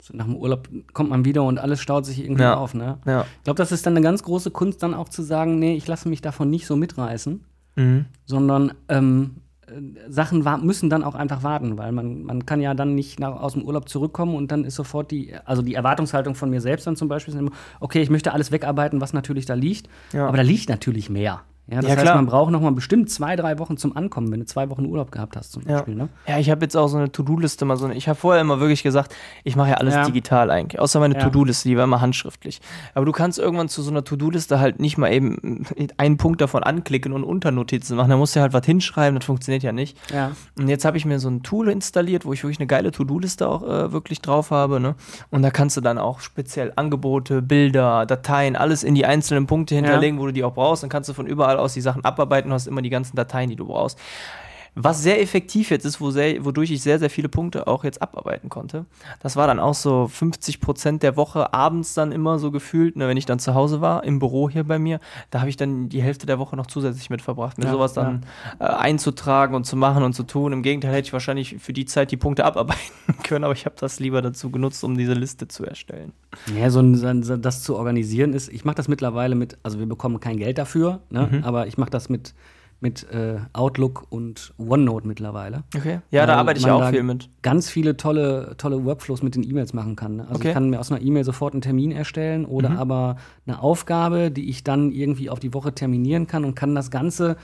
Speaker 2: So nach dem Urlaub kommt man wieder und alles staut sich irgendwie
Speaker 1: Ja.
Speaker 2: auf, ne?
Speaker 1: Ja.
Speaker 2: Ich glaube, das ist dann eine ganz große Kunst, dann auch zu sagen, nee, ich lasse mich davon nicht so mitreißen,
Speaker 1: Mhm.
Speaker 2: sondern ähm, äh, Sachen müssen dann auch einfach warten, weil man, man kann ja dann nicht nach, aus dem Urlaub zurückkommen und dann ist sofort die, also die Erwartungshaltung von mir selbst dann zum Beispiel immer, okay, ich möchte alles wegarbeiten, was natürlich da liegt,
Speaker 1: Ja.
Speaker 2: aber da liegt natürlich mehr. Ja, das
Speaker 1: Ja,
Speaker 2: heißt,
Speaker 1: klar.
Speaker 2: man braucht noch mal bestimmt zwei, drei Wochen zum Ankommen, wenn du zwei Wochen Urlaub gehabt hast zum
Speaker 1: Ja.
Speaker 2: Beispiel. Ne?
Speaker 1: Ja, ich habe jetzt auch so eine To-Do-Liste mal so eine, ich habe vorher immer wirklich gesagt, ich mache ja alles
Speaker 2: Ja.
Speaker 1: digital eigentlich, außer meine
Speaker 2: Ja.
Speaker 1: To-Do-Liste, die war immer handschriftlich. Aber du kannst irgendwann zu so einer To-Do-Liste halt nicht mal eben einen Punkt davon anklicken und Unternotizen machen, da musst du halt was hinschreiben, das funktioniert ja nicht.
Speaker 2: Ja.
Speaker 1: Und jetzt habe ich mir so ein Tool installiert, wo ich wirklich eine geile To-Do-Liste auch äh, wirklich drauf habe. Ne? Und da kannst du dann auch speziell Angebote, Bilder, Dateien, alles in die einzelnen Punkte hinterlegen, wo du die auch brauchst. Dann kannst du von überall aus die Sachen abarbeiten und hast immer die ganzen Dateien, die du brauchst. Was sehr effektiv jetzt ist, wo sehr, wodurch ich sehr, sehr viele Punkte auch jetzt abarbeiten konnte. Das war dann auch so 50 Prozent der Woche abends dann immer so gefühlt, ne, wenn ich dann zu Hause war, im Büro hier bei mir. Da habe ich dann die Hälfte der Woche noch zusätzlich mit verbracht, mir
Speaker 2: Ja,
Speaker 1: sowas dann äh, einzutragen und zu machen und zu tun. Im Gegenteil hätte ich wahrscheinlich für die Zeit die Punkte abarbeiten können, aber ich habe das lieber dazu genutzt, um diese Liste zu erstellen.
Speaker 2: Ja, so ein, so ein, so das zu organisieren ist, ich mache das mittlerweile mit, also wir bekommen kein Geld dafür, ne?
Speaker 1: Mhm.
Speaker 2: aber ich mache das mit, mit äh, Outlook und OneNote mittlerweile.
Speaker 1: Okay. Ja, da arbeite ich
Speaker 2: man
Speaker 1: auch viel mit.
Speaker 2: Ganz viele tolle, tolle Workflows mit den E-Mails machen kann. Also
Speaker 1: Okay.
Speaker 2: ich kann mir aus einer E-Mail sofort einen Termin erstellen oder
Speaker 1: Mhm.
Speaker 2: aber eine Aufgabe, die ich dann irgendwie auf die Woche terminieren kann und kann das Ganze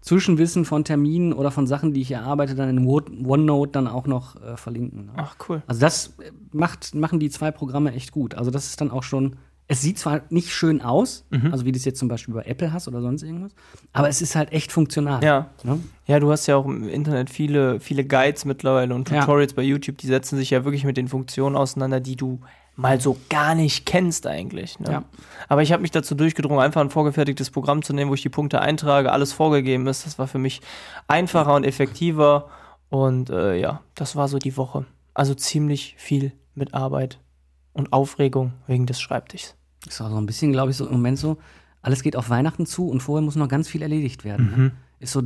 Speaker 2: Zwischenwissen von Terminen oder von Sachen, die ich erarbeite, dann in OneNote dann auch noch äh, verlinken. Ne?
Speaker 1: Ach, cool.
Speaker 2: Also das äh, macht, machen die zwei Programme echt gut. Also das ist dann auch schon, es sieht zwar nicht schön aus,
Speaker 1: Mhm.
Speaker 2: also wie du es jetzt zum Beispiel bei Apple hast oder sonst irgendwas, aber es ist halt echt funktional.
Speaker 1: Ja.
Speaker 2: Ne?
Speaker 1: Ja, du hast ja auch im Internet viele, viele Guides mittlerweile und
Speaker 2: Ja.
Speaker 1: Tutorials bei YouTube, die setzen sich ja wirklich mit den Funktionen auseinander, die du mal so gar nicht kennst eigentlich. Ne?
Speaker 2: Ja.
Speaker 1: Aber ich habe mich dazu durchgedrungen, einfach ein vorgefertigtes Programm zu nehmen, wo ich die Punkte eintrage, alles vorgegeben ist. Das war für mich einfacher und effektiver. Und äh, ja, das war so die Woche. Also ziemlich viel mit Arbeit und Aufregung wegen des Schreibtischs.
Speaker 2: Ist auch so ein bisschen, glaube ich, so im Moment so, alles geht auf Weihnachten zu und vorher muss noch ganz viel erledigt werden.
Speaker 1: Mhm.
Speaker 2: Ne? Ist so,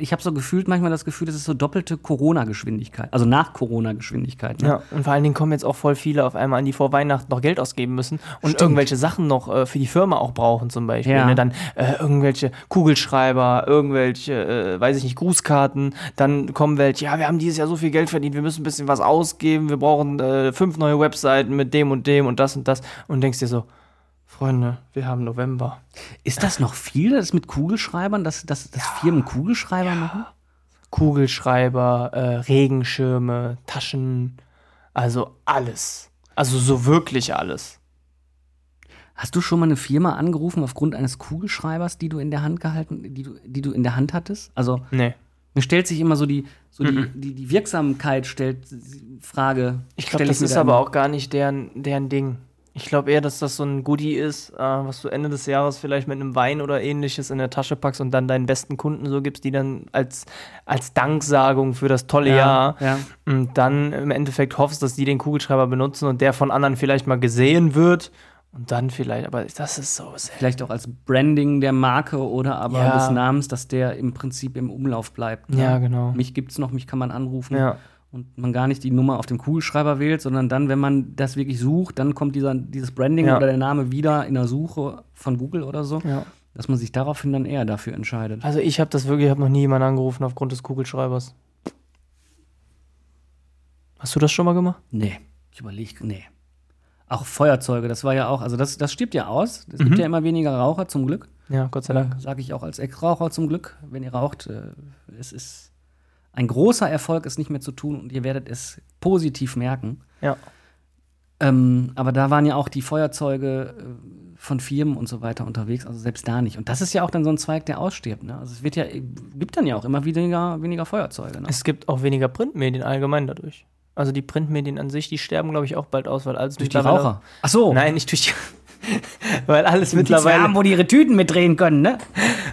Speaker 2: ich habe so gefühlt manchmal das Gefühl, das ist so doppelte Corona-Geschwindigkeit, also nach Corona-Geschwindigkeit. Ne?
Speaker 1: Ja, und vor allen Dingen kommen jetzt auch voll viele auf einmal an, die vor Weihnachten noch Geld ausgeben müssen und
Speaker 2: Stimmt.
Speaker 1: irgendwelche Sachen noch äh, für die Firma auch brauchen, zum Beispiel.
Speaker 2: Ja.
Speaker 1: Ne? Dann äh, irgendwelche Kugelschreiber, irgendwelche, äh, weiß ich nicht, Grußkarten. Dann kommen welche, ja, wir haben dieses Jahr so viel Geld verdient, wir müssen ein bisschen was ausgeben, wir brauchen äh, fünf neue Webseiten mit dem und dem und das und das. Und denkst dir so, Freunde, wir haben November.
Speaker 2: Ist das noch viel, das mit Kugelschreibern, dass, dass, dass Firmen Kugelschreiber machen?
Speaker 1: Kugelschreiber, äh, Regenschirme, Taschen, also alles. Also so wirklich alles.
Speaker 2: Hast du schon mal eine Firma angerufen aufgrund eines Kugelschreibers, die du in der Hand gehalten, die du, die du in der Hand hattest? Also
Speaker 1: Nee.
Speaker 2: mir stellt sich immer so die, so die, die, die Wirksamkeit stellt Frage.
Speaker 1: Ich glaube, das ist aber auch gar nicht deren, deren Ding. Ich glaube eher, dass das so ein Goodie ist, äh, was du Ende des Jahres vielleicht mit einem Wein oder ähnliches in der Tasche packst und dann deinen besten Kunden so gibst, die dann als, als Danksagung für das tolle Jahr
Speaker 2: ja.
Speaker 1: und dann im Endeffekt hoffst, dass die den Kugelschreiber benutzen und der von anderen vielleicht mal gesehen wird und dann vielleicht, aber das ist so sehr.
Speaker 2: Vielleicht auch als Branding der Marke oder aber
Speaker 1: Ja.
Speaker 2: des Namens, dass der im Prinzip im Umlauf bleibt. ne?
Speaker 1: Ja, genau.
Speaker 2: Mich gibt's noch, mich kann man anrufen.
Speaker 1: Ja.
Speaker 2: Und man gar nicht die Nummer auf dem Kugelschreiber wählt, sondern dann, wenn man das wirklich sucht, dann kommt dieser, dieses Branding
Speaker 1: Ja.
Speaker 2: oder der Name wieder in der Suche von Google oder so,
Speaker 1: Ja.
Speaker 2: dass man sich daraufhin dann eher dafür entscheidet.
Speaker 1: Also ich habe das wirklich, ich habe noch nie jemanden angerufen aufgrund des Kugelschreibers. Hast du das schon mal gemacht?
Speaker 2: Nee, ich überlege, nee. Auch Feuerzeuge, das war ja auch, also das, das stirbt ja aus. Es gibt ja immer weniger Raucher, zum Glück.
Speaker 1: Ja, Gott sei Dank.
Speaker 2: Sage ich auch als Ex-Raucher zum Glück. Wenn ihr raucht, äh, es ist ein großer Erfolg, es nicht mehr zu tun und ihr werdet es positiv merken.
Speaker 1: Ja.
Speaker 2: Ähm, aber da waren ja auch die Feuerzeuge äh, von Firmen und so weiter unterwegs, also selbst da nicht. Und das ist ja auch dann so ein Zweig, der ausstirbt. Ne? Also es wird ja, gibt dann ja auch immer weniger, weniger Feuerzeuge. Ne?
Speaker 1: Es gibt auch weniger Printmedien allgemein dadurch. Also die Printmedien an sich, die sterben, glaube ich, auch bald aus, weil alles
Speaker 2: Durch die Raucher. Ach so.
Speaker 1: Nein, nicht durch die. weil alles
Speaker 2: Die
Speaker 1: mittlerweile,
Speaker 2: wo die ihre Tüten mitdrehen können, ne?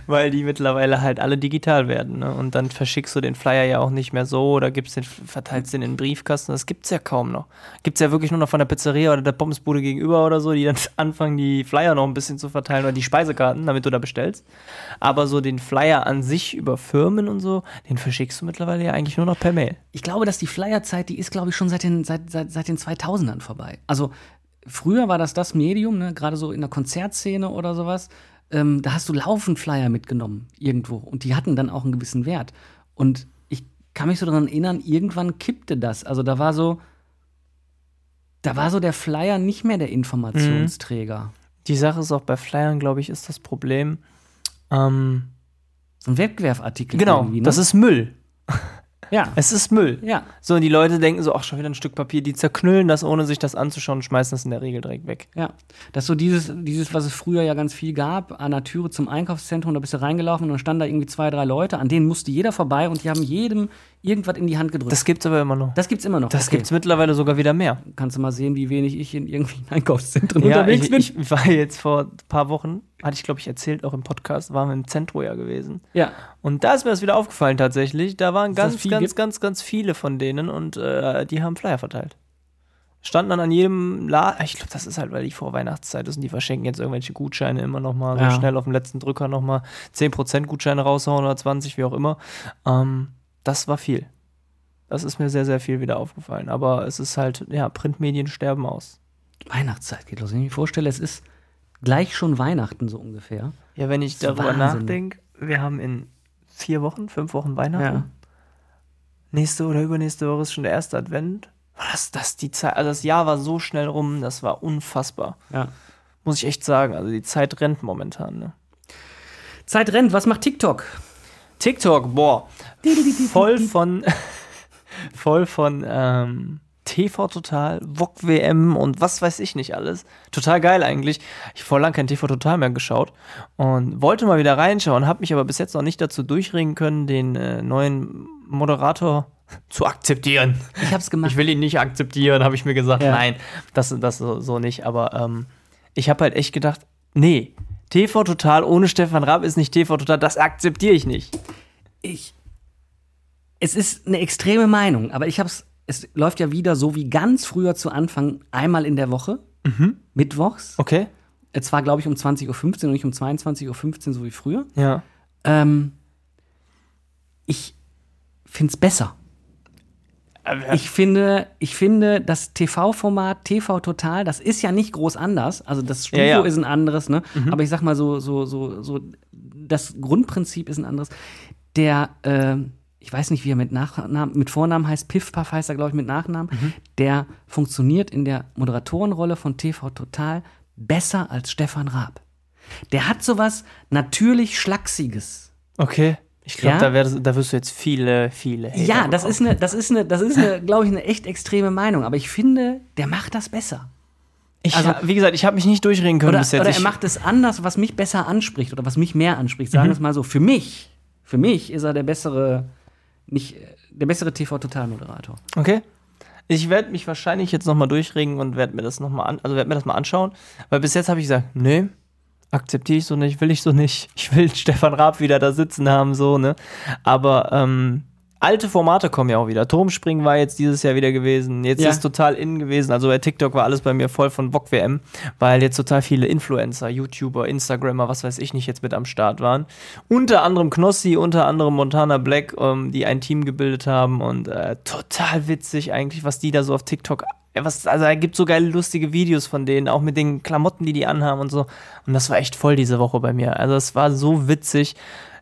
Speaker 1: weil die mittlerweile halt alle digital werden. Ne? Und dann verschickst du den Flyer ja auch nicht mehr so oder gibst den, verteilst den in den Briefkasten. Das gibt's ja kaum noch. Gibt's ja wirklich nur noch von der Pizzeria oder der Pommesbude gegenüber oder so, die dann anfangen, die Flyer noch ein bisschen zu verteilen oder die Speisekarten, damit du da bestellst. Aber so den Flyer an sich über Firmen und so, den verschickst du mittlerweile ja eigentlich nur noch per Mail.
Speaker 2: Ich glaube, dass die Flyerzeit, die ist, glaube ich, schon seit den, seit, seit, seit den 2000ern vorbei. Also früher war das das Medium, ne? gerade so in der Konzertszene oder sowas. Ähm, da hast du laufend Flyer mitgenommen irgendwo und die hatten dann auch einen gewissen Wert. Und ich kann mich so daran erinnern, irgendwann kippte das. Also da war so, da war so der Flyer nicht mehr der Informationsträger.
Speaker 1: Die Sache ist auch bei Flyern, glaube ich, ist das Problem. Ähm,
Speaker 2: So ein Wegwerfartikel.
Speaker 1: genau,
Speaker 2: ne?
Speaker 1: das ist Müll.
Speaker 2: Ja,
Speaker 1: Es ist Müll.
Speaker 2: ja.
Speaker 1: So, und die Leute denken so, ach, schon wieder ein Stück Papier, die zerknüllen das, ohne sich das anzuschauen und schmeißen das in der Regel direkt weg.
Speaker 2: Ja, das ist so dieses, dieses, was es früher ja ganz viel gab, an der Türe zum Einkaufszentrum, da bist du reingelaufen und dann standen da irgendwie zwei, drei Leute, an denen musste jeder vorbei und die haben jedem irgendwas in die Hand gedrückt.
Speaker 1: Das gibt's aber immer noch.
Speaker 2: das gibt's immer noch.
Speaker 1: Das
Speaker 2: okay.
Speaker 1: gibt's mittlerweile sogar wieder mehr.
Speaker 2: Kannst du mal sehen, wie wenig ich in irgendwelchen Einkaufszentren
Speaker 1: Ja,
Speaker 2: unterwegs
Speaker 1: ich,
Speaker 2: bin.
Speaker 1: ich war jetzt vor ein paar Wochen, hatte ich glaube ich erzählt, auch im Podcast, waren wir im Zentro ja gewesen.
Speaker 2: ja,
Speaker 1: Und da ist mir das wieder aufgefallen tatsächlich. Da waren
Speaker 2: das
Speaker 1: ganz, ganz,
Speaker 2: gibt?
Speaker 1: ganz, ganz viele von denen und äh, die haben Flyer verteilt. Standen dann an jedem Laden. Ich glaube, das ist halt, weil die Vorweihnachtszeit ist und die verschenken jetzt irgendwelche Gutscheine immer noch mal
Speaker 2: Ja.
Speaker 1: so schnell auf dem letzten Drücker noch mal 10% Gutscheine raushauen oder 20, wie auch immer. Ähm, das war viel. Das ist mir sehr, sehr viel wieder aufgefallen. Aber es ist halt, ja, Printmedien sterben aus.
Speaker 2: Weihnachtszeit geht los. Wenn ich mir vorstelle, es ist gleich schon Weihnachten so ungefähr.
Speaker 1: Ja, wenn ich darüber nachdenke, wir haben in vier Wochen, fünf Wochen Weihnachten.
Speaker 2: Ja.
Speaker 1: Nächste oder übernächste Woche ist schon der erste Advent. Was, das, die Zeit, also das Jahr war so schnell rum, das war unfassbar.
Speaker 2: Ja.
Speaker 1: Muss ich echt sagen. Also die Zeit rennt momentan. Ne?
Speaker 2: Zeit rennt, was macht TikTok?
Speaker 1: TikTok, boah, voll von, voll von ähm, TV Total, VOG WM und was weiß ich nicht alles. Total geil eigentlich. Ich habe vor lang kein TV Total mehr geschaut und wollte mal wieder reinschauen, habe mich aber bis jetzt noch nicht dazu durchringen können, den äh, neuen Moderator zu akzeptieren.
Speaker 2: Ich hab's gemacht.
Speaker 1: Ich will ihn nicht akzeptieren, habe ich mir gesagt.
Speaker 2: Ja.
Speaker 1: Nein, das, das so, so nicht. Aber ähm, ich habe halt echt gedacht, nee, TV Total ohne Stefan Raab ist nicht TV Total, das akzeptiere ich nicht.
Speaker 2: ich. Es ist eine extreme Meinung, aber ich hab's. Es läuft ja wieder so wie ganz früher zu Anfang, einmal in der Woche, mittwochs.
Speaker 1: Okay.
Speaker 2: Es war, glaube ich, um 20.15 Uhr und nicht um 22.15 Uhr, so wie früher.
Speaker 1: Ja.
Speaker 2: Ähm, ich finde es besser. Ich finde, ich finde, das TV-Format TV Total, das ist ja nicht groß anders. Also das Studio
Speaker 1: Ja, ja.
Speaker 2: ist ein anderes, ne? Aber ich sag mal so, so, so, so, das Grundprinzip ist ein anderes. Der, äh, ich weiß nicht, wie er mit Nachnamen, mit Vornamen heißt, Piff Puff heißt er, glaube ich, mit Nachnamen. Der funktioniert in der Moderatorenrolle von TV Total besser als Stefan Raab. Der hat sowas natürlich Schlachsiges.
Speaker 1: Okay. Ich glaube,
Speaker 2: Ja?
Speaker 1: da, wär, da wirst du jetzt viele, viele. Hater
Speaker 2: Ja, das
Speaker 1: bekommen.
Speaker 2: ist eine, das ist eine, das ist eine, glaube ich, eine echt extreme Meinung. Aber ich finde, der macht das besser.
Speaker 1: Ich,
Speaker 2: also-
Speaker 1: wie gesagt, ich habe mich nicht durchreden können
Speaker 2: Oder,
Speaker 1: bis jetzt.
Speaker 2: oder er
Speaker 1: Mhm.
Speaker 2: macht es anders, was mich besser anspricht oder was mich mehr anspricht. Sagen wir es mal so. Für mich, für mich ist er der bessere, nicht der bessere TV-Total-Moderator.
Speaker 1: Okay. Ich werde mich wahrscheinlich jetzt nochmal durchregen und werde mir das nochmal an, also werde mir das mal anschauen. Weil bis jetzt habe ich gesagt, nee, akzeptiere ich so nicht, will ich so nicht. Ich will Stefan Raab wieder da sitzen haben, so, ne? Aber ähm, alte Formate kommen ja auch wieder. Turmspringen war jetzt dieses Jahr wieder gewesen. Jetzt
Speaker 2: Ja.
Speaker 1: ist total innen gewesen. Also bei TikTok war alles bei mir voll von Bock WM, weil jetzt total viele Influencer, YouTuber, Instagrammer, was weiß ich nicht, jetzt mit am Start waren. Unter anderem Knossi, unter anderem Montana Black, ähm, die ein Team gebildet haben und äh, total witzig eigentlich, was die da so auf TikTok was, also er gibt so geile lustige Videos von denen, auch mit den Klamotten, die die anhaben und so. Und das war echt voll diese Woche bei mir. Also es war so witzig,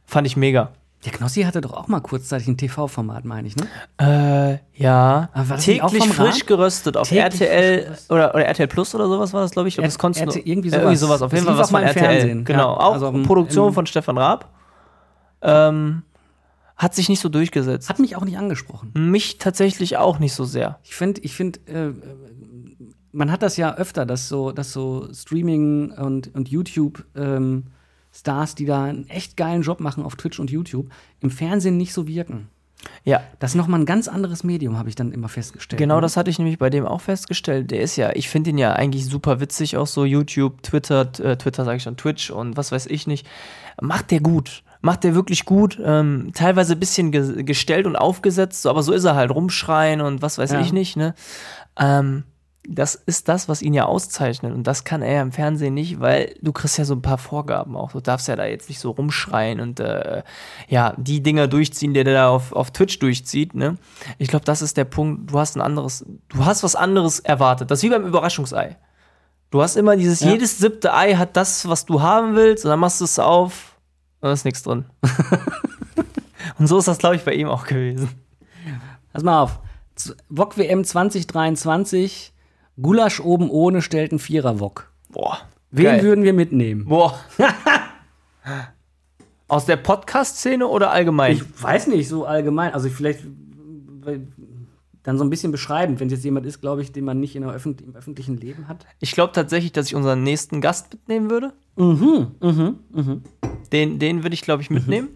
Speaker 1: fand ich mega.
Speaker 2: Der Knossi hatte doch auch mal kurzzeitig ein TV-Format, meine ich, ne?
Speaker 1: Äh, ja. Täglich frisch
Speaker 2: Rad?
Speaker 1: geröstet auf
Speaker 2: Täglich
Speaker 1: RTL oder, oder RTL Plus oder sowas war das, glaube ich. Und
Speaker 2: R-
Speaker 1: das konntest
Speaker 2: RTL irgendwie
Speaker 1: äh, irgendwie
Speaker 2: sowas.
Speaker 1: sowas. Auf jeden Fall was von RTL.
Speaker 2: Fernsehen,
Speaker 1: Genau.
Speaker 2: ja.
Speaker 1: Auch
Speaker 2: Also
Speaker 1: Produktion
Speaker 2: im-
Speaker 1: von Stefan Raab. Ähm, hat sich nicht so durchgesetzt.
Speaker 2: Hat mich auch nicht angesprochen.
Speaker 1: mich tatsächlich auch nicht so sehr.
Speaker 2: Ich finde, ich finde, äh, man hat das ja öfter, dass so, dass so Streaming und, und YouTube ähm, Stars, die da einen echt geilen Job machen auf Twitch und YouTube, im Fernsehen nicht so wirken.
Speaker 1: Ja,
Speaker 2: Das ist nochmal ein ganz anderes Medium, habe ich dann immer festgestellt.
Speaker 1: Genau
Speaker 2: ne?
Speaker 1: das hatte ich nämlich bei dem auch festgestellt. Der ist ja, ich finde ihn ja eigentlich super witzig, auch so YouTube, Twitter, äh, Twitter sage ich schon, Twitch und was weiß ich nicht. Macht der gut. Macht der wirklich gut. Ähm, teilweise ein bisschen ge gestellt und aufgesetzt, so, aber so ist er halt, rumschreien und was weiß
Speaker 2: Ja.
Speaker 1: ich nicht, ne? Ähm, das ist das, was ihn ja auszeichnet. Und das kann er ja im Fernsehen nicht, weil du kriegst ja so ein paar Vorgaben auch. Du darfst ja da jetzt nicht so rumschreien und äh, ja, die Dinger durchziehen, die der da auf, auf Twitch durchzieht. Ne? Ich glaube, das ist der Punkt. Du hast ein anderes, du hast was anderes erwartet. Das ist wie beim Überraschungsei. Du hast immer dieses,
Speaker 2: Ja.
Speaker 1: jedes siebte Ei hat das, was du haben willst, und dann machst du es auf da ist nichts drin. und so ist das, glaube ich, bei ihm auch gewesen.
Speaker 2: Pass mal auf. Wok WM 2023, Gulasch oben ohne stellt ein Vierer-Wok.
Speaker 1: Boah.
Speaker 2: Wen
Speaker 1: geil.
Speaker 2: würden wir mitnehmen?
Speaker 1: Boah. Aus der Podcast-Szene oder allgemein?
Speaker 2: Ich weiß nicht, so allgemein. Also vielleicht dann so ein bisschen beschreibend, wenn es jetzt jemand ist, glaube ich, den man nicht in der Öffentlich im öffentlichen Leben hat.
Speaker 1: Ich glaube tatsächlich, dass ich unseren nächsten Gast mitnehmen würde.
Speaker 2: Mhm, mhm, mhm.
Speaker 1: Den, den würde ich, glaube ich, mitnehmen.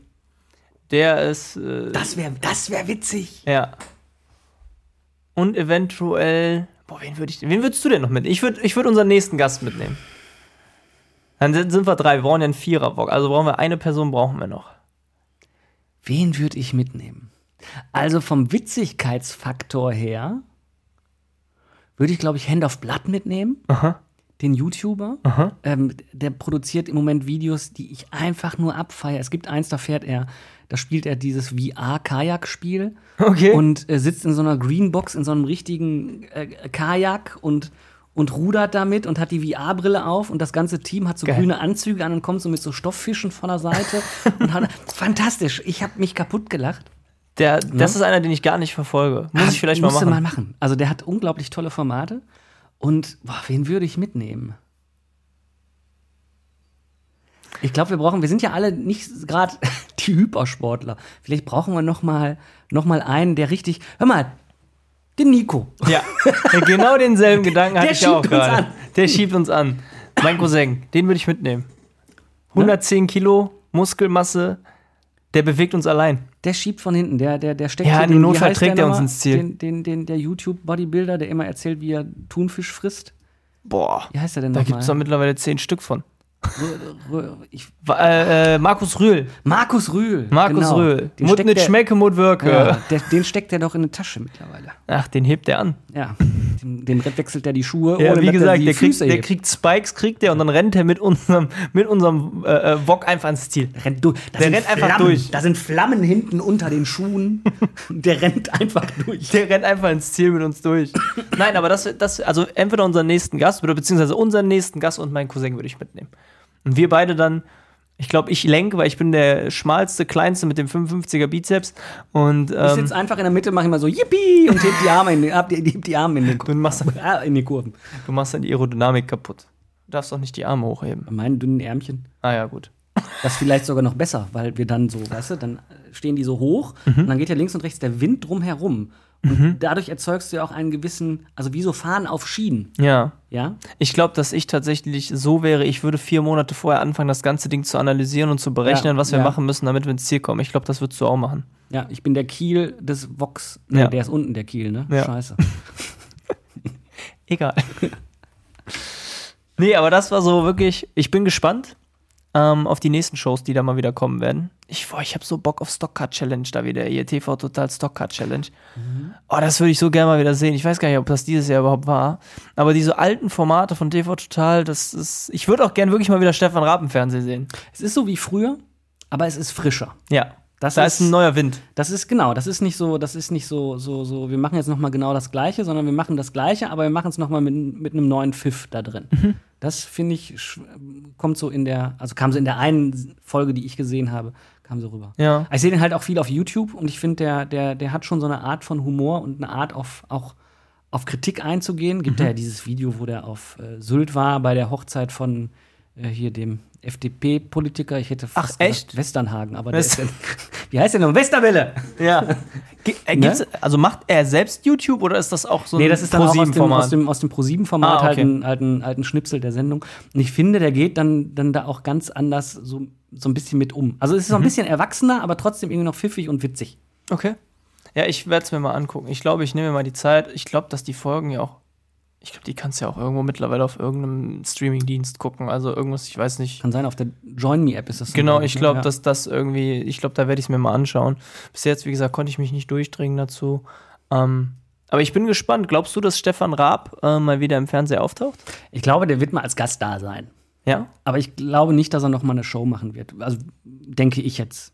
Speaker 1: Der ist. Äh,
Speaker 2: Das wäre das wär witzig.
Speaker 1: ja. Und eventuell. Boah, wen, würd ich, wen würdest du denn noch mitnehmen? Ich würde ich würd unseren nächsten Gast mitnehmen. Dann sind, sind wir drei. Wir brauchen ja einen Viererbock. Also brauchen wir eine Person, brauchen wir noch.
Speaker 2: Wen würde ich mitnehmen? Also vom Witzigkeitsfaktor her würde ich, glaube ich, Hand of Blood mitnehmen.
Speaker 1: Aha.
Speaker 2: Den YouTuber. Ähm, der produziert im Moment Videos, die ich einfach nur abfeiere. Es gibt eins, da fährt er, da spielt er dieses VR-Kajak-Spiel.
Speaker 1: Okay.
Speaker 2: und äh, sitzt in so einer Greenbox in so einem richtigen äh, Kajak und und rudert damit und hat die VR-Brille auf und das ganze Team hat so
Speaker 1: Geil.
Speaker 2: grüne Anzüge an und kommt so mit so Stofffischen von der Seite und hat, fantastisch. Ich habe mich kaputt gelacht.
Speaker 1: Der, das ist einer, den ich gar nicht verfolge. Muss ich vielleicht mal
Speaker 2: Musste
Speaker 1: machen.
Speaker 2: mal machen. Also der hat unglaublich tolle Formate und boah, wen würde ich mitnehmen? Ich glaube, wir brauchen, wir sind ja alle nicht gerade die Hypersportler. Vielleicht brauchen wir noch mal, noch mal einen, der richtig, hör mal, den Nico.
Speaker 1: Ja, genau denselben Gedanken hatte
Speaker 2: Der
Speaker 1: ich auch gerade. Der schiebt uns an. Mein Cousin, den würde ich mitnehmen. 110 Kilo Muskelmasse, der bewegt uns allein.
Speaker 2: Der schiebt von hinten, der, der, der steckt
Speaker 1: Ja, im
Speaker 2: den, wie
Speaker 1: Notfall trägt
Speaker 2: der
Speaker 1: er uns ins Ziel.
Speaker 2: Den, den, den, der YouTube-Bodybuilder, der immer erzählt, wie er Thunfisch frisst.
Speaker 1: Boah,
Speaker 2: Wie heißt er denn
Speaker 1: da gibt
Speaker 2: nochmal?
Speaker 1: es doch mittlerweile 10 Stück von.
Speaker 2: Ich,
Speaker 1: Äh, äh, Markus Rühl.
Speaker 2: Markus Rühl.
Speaker 1: Markus
Speaker 2: genau.
Speaker 1: Rühl.
Speaker 2: Den
Speaker 1: Mut nicht schmecke, Mut wirke.
Speaker 2: Ja, der, den steckt er doch in eine Tasche mittlerweile.
Speaker 1: Ach, den hebt der an.
Speaker 2: Ja, dem, dem wechselt er die Schuhe,
Speaker 1: Ja, wie
Speaker 2: er
Speaker 1: gesagt, der kriegt, der kriegt Spikes, kriegt der und dann rennt er mit unserem, mit unserem äh, äh, Wok einfach ins Ziel.
Speaker 2: rennt durch. Da
Speaker 1: Der
Speaker 2: sind
Speaker 1: rennt einfach
Speaker 2: Flammen.
Speaker 1: durch.
Speaker 2: Da sind Flammen hinten unter den Schuhen. der rennt einfach durch.
Speaker 1: Der rennt einfach ins Ziel mit uns durch. Nein, aber das, das, also entweder unseren nächsten Gast oder beziehungsweise unseren nächsten Gast und meinen Cousin würde ich mitnehmen. Und wir beide dann, ich glaube, ich lenke, weil ich bin der schmalste, kleinste mit dem 55er Bizeps. Und
Speaker 2: Ich
Speaker 1: ähm,
Speaker 2: sitze einfach in der Mitte, mache immer so Yippie und heb die Arme in den, hab die, die Arme in den
Speaker 1: du, machst,
Speaker 2: Ah, in die Kurven.
Speaker 1: du machst dann die Aerodynamik kaputt. Du darfst doch nicht die Arme hochheben.
Speaker 2: Bei meinen dünnen Ärmchen.
Speaker 1: Ah ja, gut.
Speaker 2: Das ist vielleicht sogar noch besser, weil wir dann so, weißt du, dann stehen die so hoch
Speaker 1: Mhm.
Speaker 2: und dann geht ja links und rechts der Wind drum Und dadurch erzeugst du ja auch einen gewissen, also wie so Fahren auf Schienen.
Speaker 1: Ja.
Speaker 2: Ja?
Speaker 1: Ich glaube, dass ich tatsächlich so wäre, ich würde vier Monate vorher anfangen, das ganze Ding zu analysieren und zu berechnen,
Speaker 2: Ja,
Speaker 1: was wir
Speaker 2: ja.
Speaker 1: machen müssen, damit wir ins Ziel kommen. Ich glaube, das würdest du auch machen.
Speaker 2: Ja, ich bin der Kiel des Vox. Nee,
Speaker 1: Ja.
Speaker 2: der ist unten der Kiel, ne?
Speaker 1: Ja.
Speaker 2: Scheiße.
Speaker 1: Egal. nee, aber das war so wirklich, ich bin gespannt ähm, auf die nächsten Shows, die da mal wieder kommen werden. Ich, boah, ich habe so Bock auf Stockcard Challenge da wieder, hier TV Total Stockcard Challenge. Oh, das würde ich so gerne mal wieder sehen. Ich weiß gar nicht, ob das dieses Jahr überhaupt war. Aber diese alten Formate von TV Total, das ist, ich würde auch gerne wirklich mal wieder Stefan Raab im Fernsehen sehen.
Speaker 2: Es ist so wie früher, aber es ist frischer.
Speaker 1: Ja.
Speaker 2: Das
Speaker 1: da
Speaker 2: ist-
Speaker 1: ist ein neuer Wind.
Speaker 2: Das ist genau, das ist nicht so, das ist nicht so, so, so, wir machen jetzt nochmal genau das Gleiche, sondern wir machen das Gleiche, aber wir machen es nochmal mit, mit einem neuen Pfiff da drin.
Speaker 1: Mhm.
Speaker 2: Das finde ich, kommt so in der, also kam so in der einen Folge, die ich gesehen habe, kam so rüber.
Speaker 1: Ja.
Speaker 2: Ich sehe den halt auch viel auf YouTube und ich finde, der, der, der hat schon so eine Art von Humor und eine Art auf, auch auf Kritik einzugehen. Gibt
Speaker 1: Mhm.
Speaker 2: ja dieses Video, wo der auf äh, Sylt war bei der Hochzeit von äh, hier dem FDP-Politiker. Ich hätte fast
Speaker 1: Ach, echt?
Speaker 2: Westernhagen, aber der
Speaker 1: West-
Speaker 2: ist ja, wie heißt der noch? Westerwelle!
Speaker 1: Ja. Ge- äh, gibt's, Also macht er selbst YouTube oder ist das auch so
Speaker 2: Nee, das ist dann auch aus dem,
Speaker 1: ProSieben-Format?
Speaker 2: aus dem, aus dem Pro-7-Format
Speaker 1: Ah,
Speaker 2: halt,
Speaker 1: okay.
Speaker 2: ein, halt, ein, halt ein Schnipsel der Sendung. Und ich finde, der geht dann, dann da auch ganz anders so, so ein bisschen mit um. Also es ist so ein
Speaker 1: Mhm.
Speaker 2: bisschen erwachsener, aber trotzdem irgendwie noch pfiffig und witzig.
Speaker 1: Okay. Ja, ich werde es mir mal angucken. Ich glaube, ich nehme mir mal die Zeit. Ich glaube, dass die Folgen ja auch. Ich glaube, die kannst du ja auch irgendwo mittlerweile auf irgendeinem Streaming-Dienst gucken. Also irgendwas, ich weiß nicht.
Speaker 2: Kann sein, auf der Join Me-App ist das so,
Speaker 1: Genau, ich
Speaker 2: ne?
Speaker 1: glaube,
Speaker 2: Ja.
Speaker 1: dass das irgendwie, ich glaube, da werde ich es mir mal anschauen. Bis jetzt, wie gesagt, konnte ich mich nicht durchdringen dazu. Ähm, aber ich bin gespannt. Glaubst du, dass Stefan Raab äh, mal wieder im Fernseher auftaucht?
Speaker 2: Ich glaube, der wird mal als Gast da sein.
Speaker 1: Ja?
Speaker 2: Aber ich glaube nicht, dass er noch mal eine Show machen wird. Also denke ich jetzt.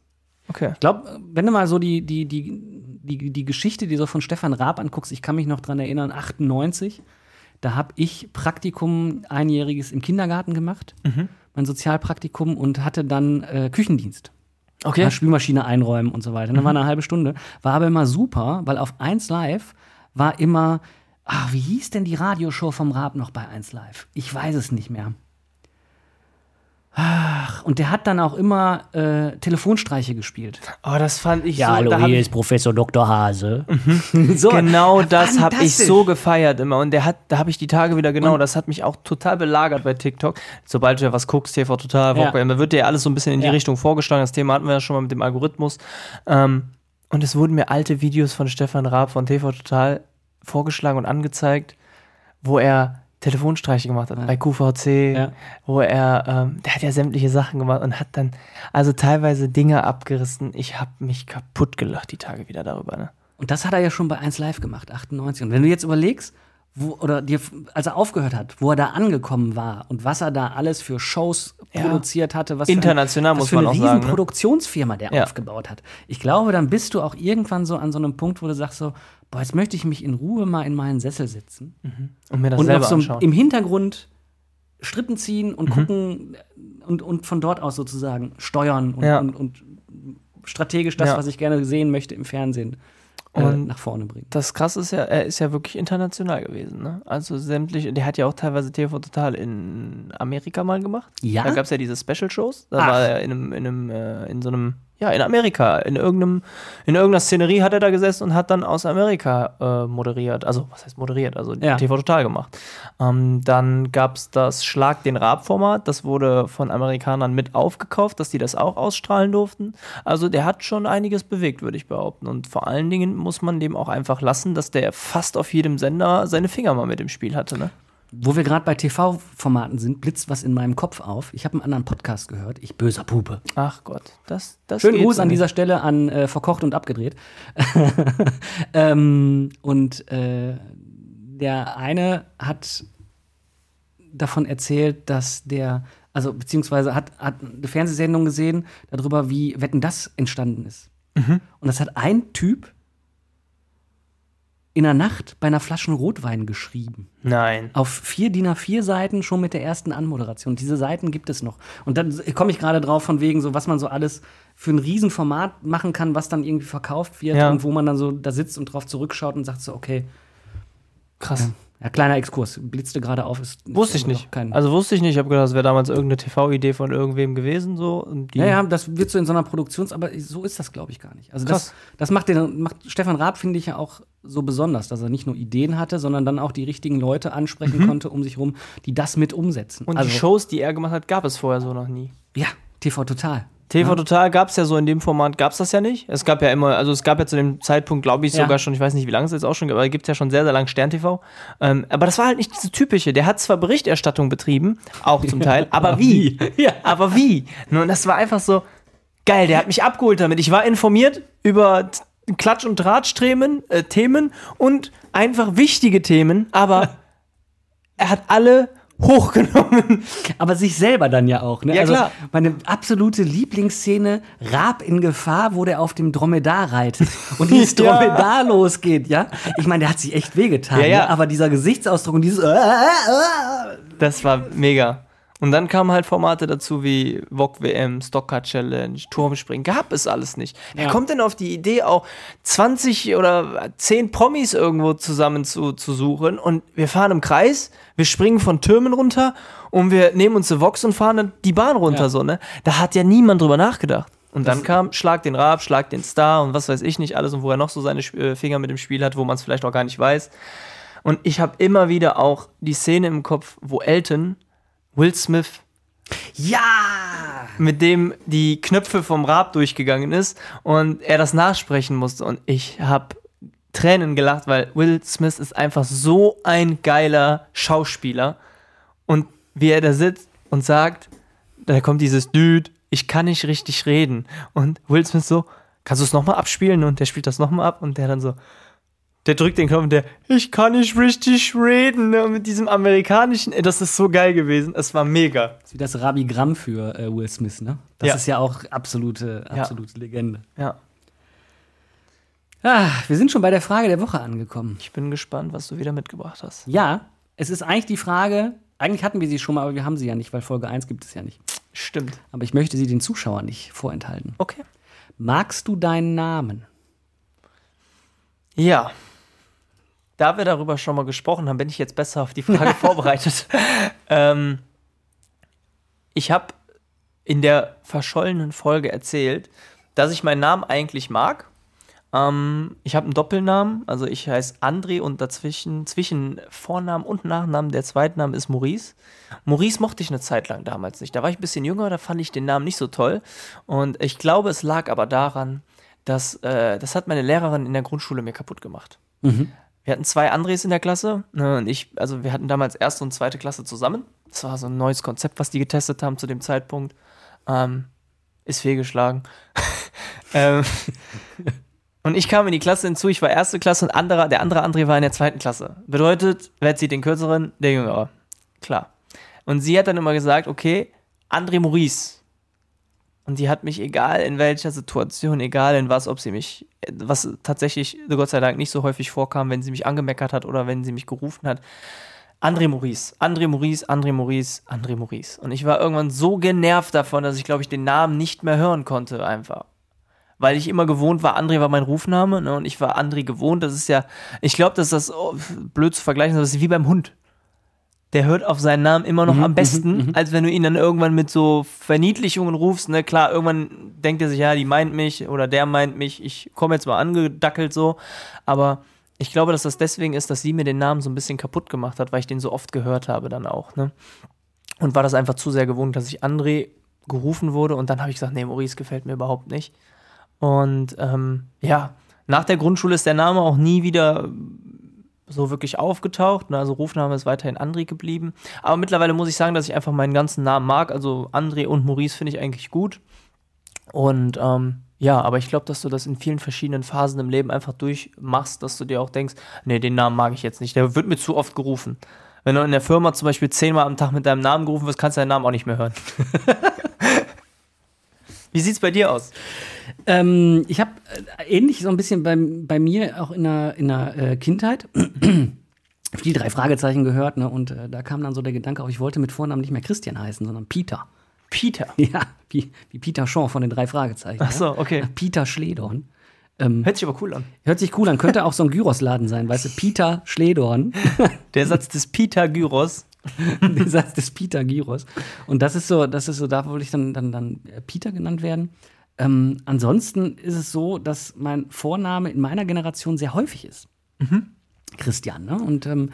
Speaker 1: Okay.
Speaker 2: Ich glaube, wenn du mal so die, die, die, die, die Geschichte, die so von Stefan Raab anguckst, ich kann mich noch dran erinnern, 98, da habe ich Praktikum einjähriges im Kindergarten gemacht, mein Sozialpraktikum und hatte dann äh, Küchendienst.
Speaker 1: Okay.
Speaker 2: Ja, Spülmaschine einräumen und so weiter. Dann war eine halbe Stunde. War aber immer super, weil auf 1 Live war immer, ach, wie hieß denn die Radioshow vom Raab noch bei 1 Live? Ich weiß es nicht mehr. Ach, und der hat dann auch immer äh, Telefonstreiche gespielt.
Speaker 1: Oh, das fand ich
Speaker 2: Ja,
Speaker 1: so.
Speaker 2: hallo,
Speaker 1: da hab
Speaker 2: hier ist Professor Dr. Hase. so,
Speaker 1: genau das habe ich so gefeiert immer. Und der hat, da habe ich die Tage wieder genau, das hat mich auch total belagert bei TikTok. Sobald du ja was guckst, TV total,
Speaker 2: Ja.
Speaker 1: ja. wird dir ja alles so ein bisschen in die
Speaker 2: Ja.
Speaker 1: Richtung vorgeschlagen. Das Thema hatten wir ja schon mal mit dem Algorithmus. Ähm, und es wurden mir alte Videos von Stefan Raab von TV Total vorgeschlagen und angezeigt, wo er Telefonstreiche gemacht hat, bei QVC,
Speaker 2: Ja.
Speaker 1: wo er, ähm, der hat ja sämtliche Sachen gemacht und hat dann also teilweise Dinge abgerissen. Ich habe mich kaputt gelacht die Tage wieder darüber. Ne?
Speaker 2: Und das hat er ja schon bei 1 Live gemacht, 98. Und wenn du jetzt überlegst, wo, oder dir, als er aufgehört hat, wo er da angekommen war und was er da alles für Shows
Speaker 1: Ja.
Speaker 2: produziert hatte, was
Speaker 1: International
Speaker 2: für, ein, was
Speaker 1: muss
Speaker 2: für
Speaker 1: man
Speaker 2: eine
Speaker 1: auch
Speaker 2: riesen
Speaker 1: sagen, ne?
Speaker 2: Produktionsfirma der
Speaker 1: Ja.
Speaker 2: aufgebaut hat. Ich glaube, dann bist du auch irgendwann so an so einem Punkt, wo du sagst so, boah, jetzt möchte ich mich in Ruhe mal in meinen Sessel sitzen
Speaker 1: Und mir das
Speaker 2: und
Speaker 1: selber
Speaker 2: so
Speaker 1: anschauen.
Speaker 2: im Hintergrund Strippen ziehen
Speaker 1: Mhm.
Speaker 2: und gucken und, und von dort aus sozusagen steuern und,
Speaker 1: Ja.
Speaker 2: und, und strategisch das, was ich gerne sehen möchte im Fernsehen, äh,
Speaker 1: Und
Speaker 2: nach vorne bringen.
Speaker 1: Das krasse ist ja, er ist ja wirklich international gewesen. Ne? Also sämtliche, der hat ja auch teilweise TV Total in Amerika mal gemacht.
Speaker 2: Ja?
Speaker 1: Da gab es ja diese Special-Shows. Da
Speaker 2: Ach.
Speaker 1: war er in einem, in einem, äh, in so einem, ja, in Amerika, in irgendeinem, in irgendeiner Szenerie hat er da gesessen und hat dann aus Amerika äh, moderiert. Also, was heißt moderiert? Also
Speaker 2: Ja.
Speaker 1: TV Total gemacht. Ähm, dann gab es das Schlag den Rab-Format. Das wurde von Amerikanern mit aufgekauft, dass die das auch ausstrahlen durften. Also der hat schon einiges bewegt, würde ich behaupten. Und vor allen Dingen muss man dem auch einfach lassen, dass der fast auf jedem Sender seine Finger mal mit im Spiel hatte. Ne?
Speaker 2: Wo wir gerade bei TV-Formaten sind, blitzt was in meinem Kopf auf. Ich habe einen anderen Podcast gehört. Ich böser Pupe.
Speaker 1: Ach Gott, das, das
Speaker 2: Schönen
Speaker 1: geht
Speaker 2: Gruß an dieser Stelle an äh, Verkocht und Abgedreht. ähm, und äh, der eine hat davon erzählt, dass der, also beziehungsweise hat, hat eine Fernsehsendung gesehen darüber, wie Wetten das entstanden ist.
Speaker 1: Mhm.
Speaker 2: Und das hat ein Typ in der Nacht bei einer Flasche Rotwein geschrieben
Speaker 1: Nein.
Speaker 2: auf vier DIN A4 Seiten schon mit der ersten Anmoderation. Diese Seiten gibt es noch. Und dann komme ich gerade drauf von wegen so, was man so alles für ein Riesenformat machen kann, was dann irgendwie verkauft wird
Speaker 1: Ja.
Speaker 2: und wo man dann so da sitzt und drauf zurückschaut und sagt so, okay,
Speaker 1: Krass.
Speaker 2: Ja, kleiner Exkurs. Blitzte gerade auf. Ist,
Speaker 1: Wusste ich nicht. Also wusste ich nicht. Ich habe gedacht, das wäre damals irgendeine TV-Idee von irgendwem gewesen. So.
Speaker 2: Ja, ja, das wird so in so einer Produktions-, aber so ist das, glaube ich, gar nicht. Also das,
Speaker 1: Krass.
Speaker 2: das macht, den, macht Stefan Raab, finde ich, ja auch so besonders, dass er nicht nur Ideen hatte, sondern dann auch die richtigen Leute ansprechen konnte um sich rum, die das mit umsetzen.
Speaker 1: Und
Speaker 2: also,
Speaker 1: die Shows, die er gemacht hat, gab es vorher so noch nie.
Speaker 2: Ja, TV Total.
Speaker 1: TV Total gab es ja so in dem Format, gab es das ja nicht. Es gab ja immer, also es gab ja zu dem Zeitpunkt, glaube ich,
Speaker 2: Ja.
Speaker 1: sogar schon, ich weiß nicht, wie lange es jetzt auch schon gibt, aber gibt es ja schon sehr, sehr lang Stern TV. Ähm, aber das war halt nicht diese typische. Der hat zwar Berichterstattung betrieben, auch zum Teil, aber wie?
Speaker 2: Ja.
Speaker 1: Aber wie? Nun, das war einfach so geil. Der hat mich abgeholt damit. Ich war informiert über Klatsch- und Drahtstremen, äh, Themen und einfach wichtige Themen, aber er hat alle hochgenommen.
Speaker 2: Aber sich selber dann ja auch. Ne?
Speaker 1: Ja,
Speaker 2: also
Speaker 1: klar.
Speaker 2: Meine absolute Lieblingsszene, Raab in Gefahr, wo der auf dem Dromedar reitet und dieses
Speaker 1: Ja.
Speaker 2: Dromedar losgeht, ja. Ich meine, der hat sich echt wehgetan,
Speaker 1: Ja, ja.
Speaker 2: Ne? aber dieser Gesichtsausdruck und dieses
Speaker 1: Das war mega. Und dann kamen halt Formate dazu wie VOG WM, Stocker Challenge, Turmspringen. Gab es alles nicht. Wer
Speaker 2: Ja.
Speaker 1: kommt denn auf die Idee, auch 20 oder 10 Promis irgendwo zusammen zu, zu suchen? Und wir fahren im Kreis, wir springen von Türmen runter und wir nehmen uns eine Vox und fahren dann die Bahn runter,
Speaker 2: Ja.
Speaker 1: so, ne? Da hat ja niemand drüber nachgedacht. Und dann kam Schlag den Raab, Schlag den Star und was weiß ich nicht alles und wo er noch so seine äh, Finger mit dem Spiel hat, wo man es vielleicht auch gar nicht weiß. Und ich habe immer wieder auch die Szene im Kopf, wo Elton Will Smith
Speaker 2: Ja!
Speaker 1: mit dem die Knöpfe vom Rab durchgegangen ist und er das nachsprechen musste. Und ich habe Tränen gelacht, weil Will Smith ist einfach so ein geiler Schauspieler. Und wie er da sitzt und sagt, da kommt dieses Dude, ich kann nicht richtig reden. Und Will Smith so, kannst du es nochmal abspielen? Und der spielt das nochmal ab und der dann so, der drückt den Knopf und der, ich kann nicht richtig reden. ne, Mit diesem amerikanischen, ey, das ist so geil gewesen. Es war mega.
Speaker 2: Das ist wie das Rabigramm für äh, Will Smith, ne? Das
Speaker 1: Ja.
Speaker 2: ist ja auch absolute,
Speaker 1: Ja.
Speaker 2: absolute Legende.
Speaker 1: Ja.
Speaker 2: Ah, wir sind schon bei der Frage der Woche angekommen.
Speaker 1: Ich bin gespannt, was du wieder mitgebracht hast.
Speaker 2: Ja, es ist eigentlich die Frage, eigentlich hatten wir sie schon mal, aber wir haben sie ja nicht, weil Folge 1 gibt es ja nicht.
Speaker 1: Stimmt.
Speaker 2: Aber ich möchte sie den Zuschauern nicht vorenthalten.
Speaker 1: Okay.
Speaker 2: Magst du deinen Namen?
Speaker 1: Ja. Da wir darüber schon mal gesprochen haben, bin ich jetzt besser auf die Frage vorbereitet. Ähm, ich habe in der verschollenen Folge erzählt, dass ich meinen Namen eigentlich mag. Ähm, ich habe einen Doppelnamen, also ich heiße André und dazwischen, zwischen Vornamen und Nachnamen, der Zweitname ist Maurice. Maurice mochte ich eine Zeit lang damals nicht. Da war ich ein bisschen jünger, da fand ich den Namen nicht so toll. Und ich glaube, es lag aber daran, dass äh, das hat meine Lehrerin in der Grundschule mir kaputt gemacht. Wir hatten zwei Andres in der Klasse ne, und ich, also wir hatten damals erste und zweite Klasse zusammen. Das war so ein neues Konzept, was die getestet haben zu dem Zeitpunkt. Ähm, ist fehlgeschlagen. ähm, und ich kam in die Klasse hinzu, ich war erste Klasse und anderer, der andere André war in der zweiten Klasse. Bedeutet, wer zieht den kürzeren? Der jüngere. Klar. Und sie hat dann immer gesagt, okay, André Maurice. Und die hat mich, egal in welcher Situation, egal in was, ob sie mich, was tatsächlich Gott sei Dank nicht so häufig vorkam, wenn sie mich angemeckert hat oder wenn sie mich gerufen hat. André Maurice, André Maurice, André Maurice, André Maurice. Und ich war irgendwann so genervt davon, dass ich, glaube ich, den Namen nicht mehr hören konnte, einfach. Weil ich immer gewohnt war, André war mein Rufname, ne, und ich war André gewohnt. Das ist ja, ich glaube, dass das oh, blöd zu vergleichen ist, das ist wie beim Hund der hört auf seinen Namen immer noch am besten, als wenn du ihn dann irgendwann mit so Verniedlichungen rufst. Ne, klar, irgendwann denkt er sich, ja, die meint mich oder der meint mich, ich komme jetzt mal angedackelt so. Aber ich glaube, dass das deswegen ist, dass sie mir den Namen so ein bisschen kaputt gemacht hat, weil ich den so oft gehört habe dann auch. Ne? Und war das einfach zu sehr gewohnt, dass ich André gerufen wurde und dann habe ich gesagt, nee, Maurice gefällt mir überhaupt nicht. Und ähm, ja, nach der Grundschule ist der Name auch nie wieder so wirklich aufgetaucht. Ne? Also Rufname ist weiterhin André geblieben. Aber mittlerweile muss ich sagen, dass ich einfach meinen ganzen Namen mag. Also André und Maurice finde ich eigentlich gut. Und ähm, ja, aber ich glaube, dass du das in vielen verschiedenen Phasen im Leben einfach durchmachst, dass du dir auch denkst, nee, den Namen mag ich jetzt nicht. Der wird mir zu oft gerufen. Wenn du in der Firma zum Beispiel zehnmal am Tag mit deinem Namen gerufen wirst, kannst du deinen Namen auch nicht mehr hören. Wie sieht's bei dir aus?
Speaker 2: Ähm, ich habe äh, ähnlich so ein bisschen bei, bei mir auch in der, in der äh, Kindheit die drei Fragezeichen gehört, ne? Und äh, da kam dann so der Gedanke auch, ich wollte mit Vornamen nicht mehr Christian heißen, sondern Peter.
Speaker 1: Peter.
Speaker 2: Ja, wie, wie Peter Shaw von den drei Fragezeichen.
Speaker 1: Ach so, okay.
Speaker 2: Ja? Peter Schledorn. Ähm,
Speaker 1: Hört sich aber cool an.
Speaker 2: hört sich cool an, könnte auch so ein Gyros-Laden sein, weißt du? Peter Schledorn.
Speaker 1: Der Satz des Peter Gyros.
Speaker 2: Der Satz des Peter Gyros. Und das ist so, das ist so, da wollte ich dann, dann, dann äh, Peter genannt werden. Ähm, ansonsten ist es so, dass mein Vorname in meiner Generation sehr häufig ist. Christian, ne? Und ähm,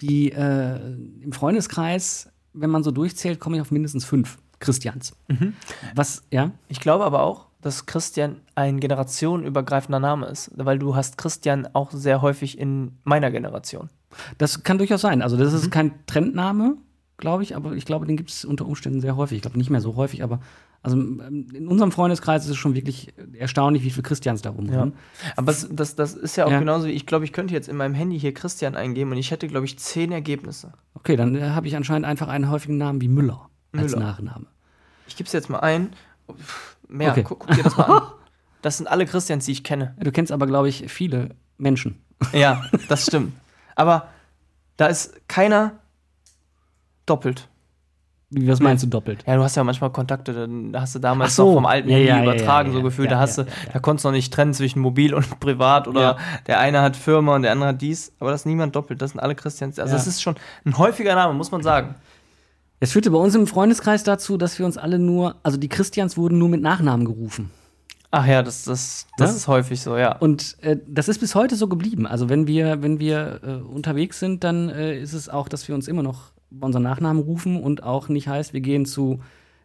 Speaker 2: die äh, im Freundeskreis, wenn man so durchzählt, komme ich auf mindestens fünf Christians. Was, ja?
Speaker 1: Ich glaube aber auch, dass Christian ein generationenübergreifender Name ist, weil du hast Christian auch sehr häufig in meiner Generation.
Speaker 2: Das kann durchaus sein. Also, das ist kein Trendname, glaube ich, aber ich glaube, den gibt es unter Umständen sehr häufig. Ich glaube nicht mehr so häufig, aber also in unserem Freundeskreis ist es schon wirklich erstaunlich, wie viele Christians da rumrennen.
Speaker 1: Aber das, das, das ist ja auch
Speaker 2: Ja.
Speaker 1: genauso wie, ich glaube, ich könnte jetzt in meinem Handy hier Christian eingeben und ich hätte, glaube ich, zehn Ergebnisse.
Speaker 2: Okay, dann äh, habe ich anscheinend einfach einen häufigen Namen wie Müller als
Speaker 1: Müller.
Speaker 2: Nachname.
Speaker 1: Ich gebe es jetzt mal ein. Mehr,
Speaker 2: Okay.
Speaker 1: guck, guck dir das mal an. Das sind alle Christians, die ich kenne.
Speaker 2: Du kennst aber, glaube ich, viele Menschen.
Speaker 1: Ja, das stimmt. Aber da ist keiner doppelt.
Speaker 2: Was meinst du doppelt?
Speaker 1: Ja, du hast ja manchmal Kontakte, dann hast du damals
Speaker 2: so.
Speaker 1: noch vom alten
Speaker 2: Ja,
Speaker 1: Handy
Speaker 2: ja,
Speaker 1: übertragen,
Speaker 2: ja,
Speaker 1: so gefühlt. Da hast du, da konntest du noch nicht trennen zwischen mobil und privat oder der eine hat Firma und der andere hat dies, aber das ist niemand doppelt, das sind alle Christians. Also
Speaker 2: Ja.
Speaker 1: das ist schon ein häufiger Name, muss man sagen.
Speaker 2: Es führte bei uns im Freundeskreis dazu, dass wir uns alle nur, also die Christians wurden nur mit Nachnamen gerufen.
Speaker 1: Ach ja, das, das, das
Speaker 2: Ja?
Speaker 1: ist häufig so, ja.
Speaker 2: Und äh, das ist bis heute so geblieben. Also wenn wir, wenn wir äh, unterwegs sind, dann äh, ist es auch, dass wir uns immer noch bei unseren Nachnamen rufen und auch nicht heißt, wir gehen zu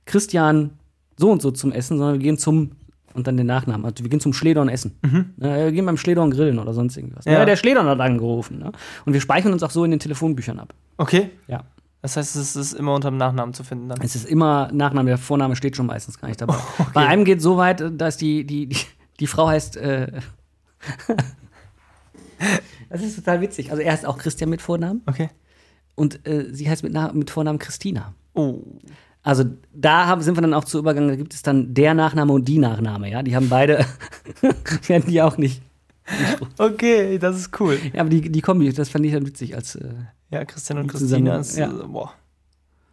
Speaker 2: Christian so und so zum Essen, sondern wir gehen zum und dann den Nachnamen. Also wir gehen zum Schledorn essen. Ja, wir gehen beim Schledorn grillen oder sonst irgendwas. Ja.
Speaker 1: Ja.
Speaker 2: der Schledorn hat angerufen. Ne? Und wir speichern uns auch so in den Telefonbüchern ab.
Speaker 1: Okay.
Speaker 2: Ja.
Speaker 1: Das heißt, es ist immer unter dem Nachnamen zu finden dann.
Speaker 2: Es ist immer Nachname, der Vorname steht schon meistens gar nicht dabei. Bei einem geht so weit, dass die, die, die, die Frau heißt. Äh, das ist total witzig. Also er heißt auch Christian mit Vornamen
Speaker 1: Okay.
Speaker 2: und äh, sie heißt mit, mit Vornamen Christina.
Speaker 1: Oh.
Speaker 2: Also da haben, sind wir dann auch zu übergegangen, da gibt es dann der Nachname und die Nachname, ja. Die haben beide, werden die auch nicht.
Speaker 1: Okay, das ist cool.
Speaker 2: Ja, aber die, die Kombi, das fand ich dann witzig als. Äh,
Speaker 1: Ja, Christian und Christina ist,
Speaker 2: ja.
Speaker 1: äh, boah.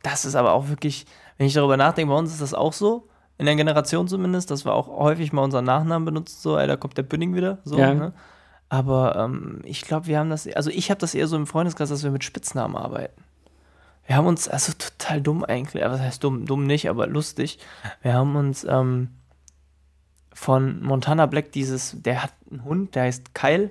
Speaker 1: Das ist aber auch wirklich, wenn ich darüber nachdenke, bei uns ist das auch so, in der Generation zumindest, dass wir auch häufig mal unseren Nachnamen benutzen, so, ey, da kommt der Bünding wieder, so,
Speaker 2: Ja.
Speaker 1: ne? Aber ähm, ich glaube, wir haben das, also ich habe das eher so im Freundeskreis, dass wir mit Spitznamen arbeiten. Wir haben uns, also total dumm eigentlich, was heißt dumm, dumm nicht, aber lustig. Wir haben uns ähm, von Montana Black dieses, der hat einen Hund, der heißt Kyle,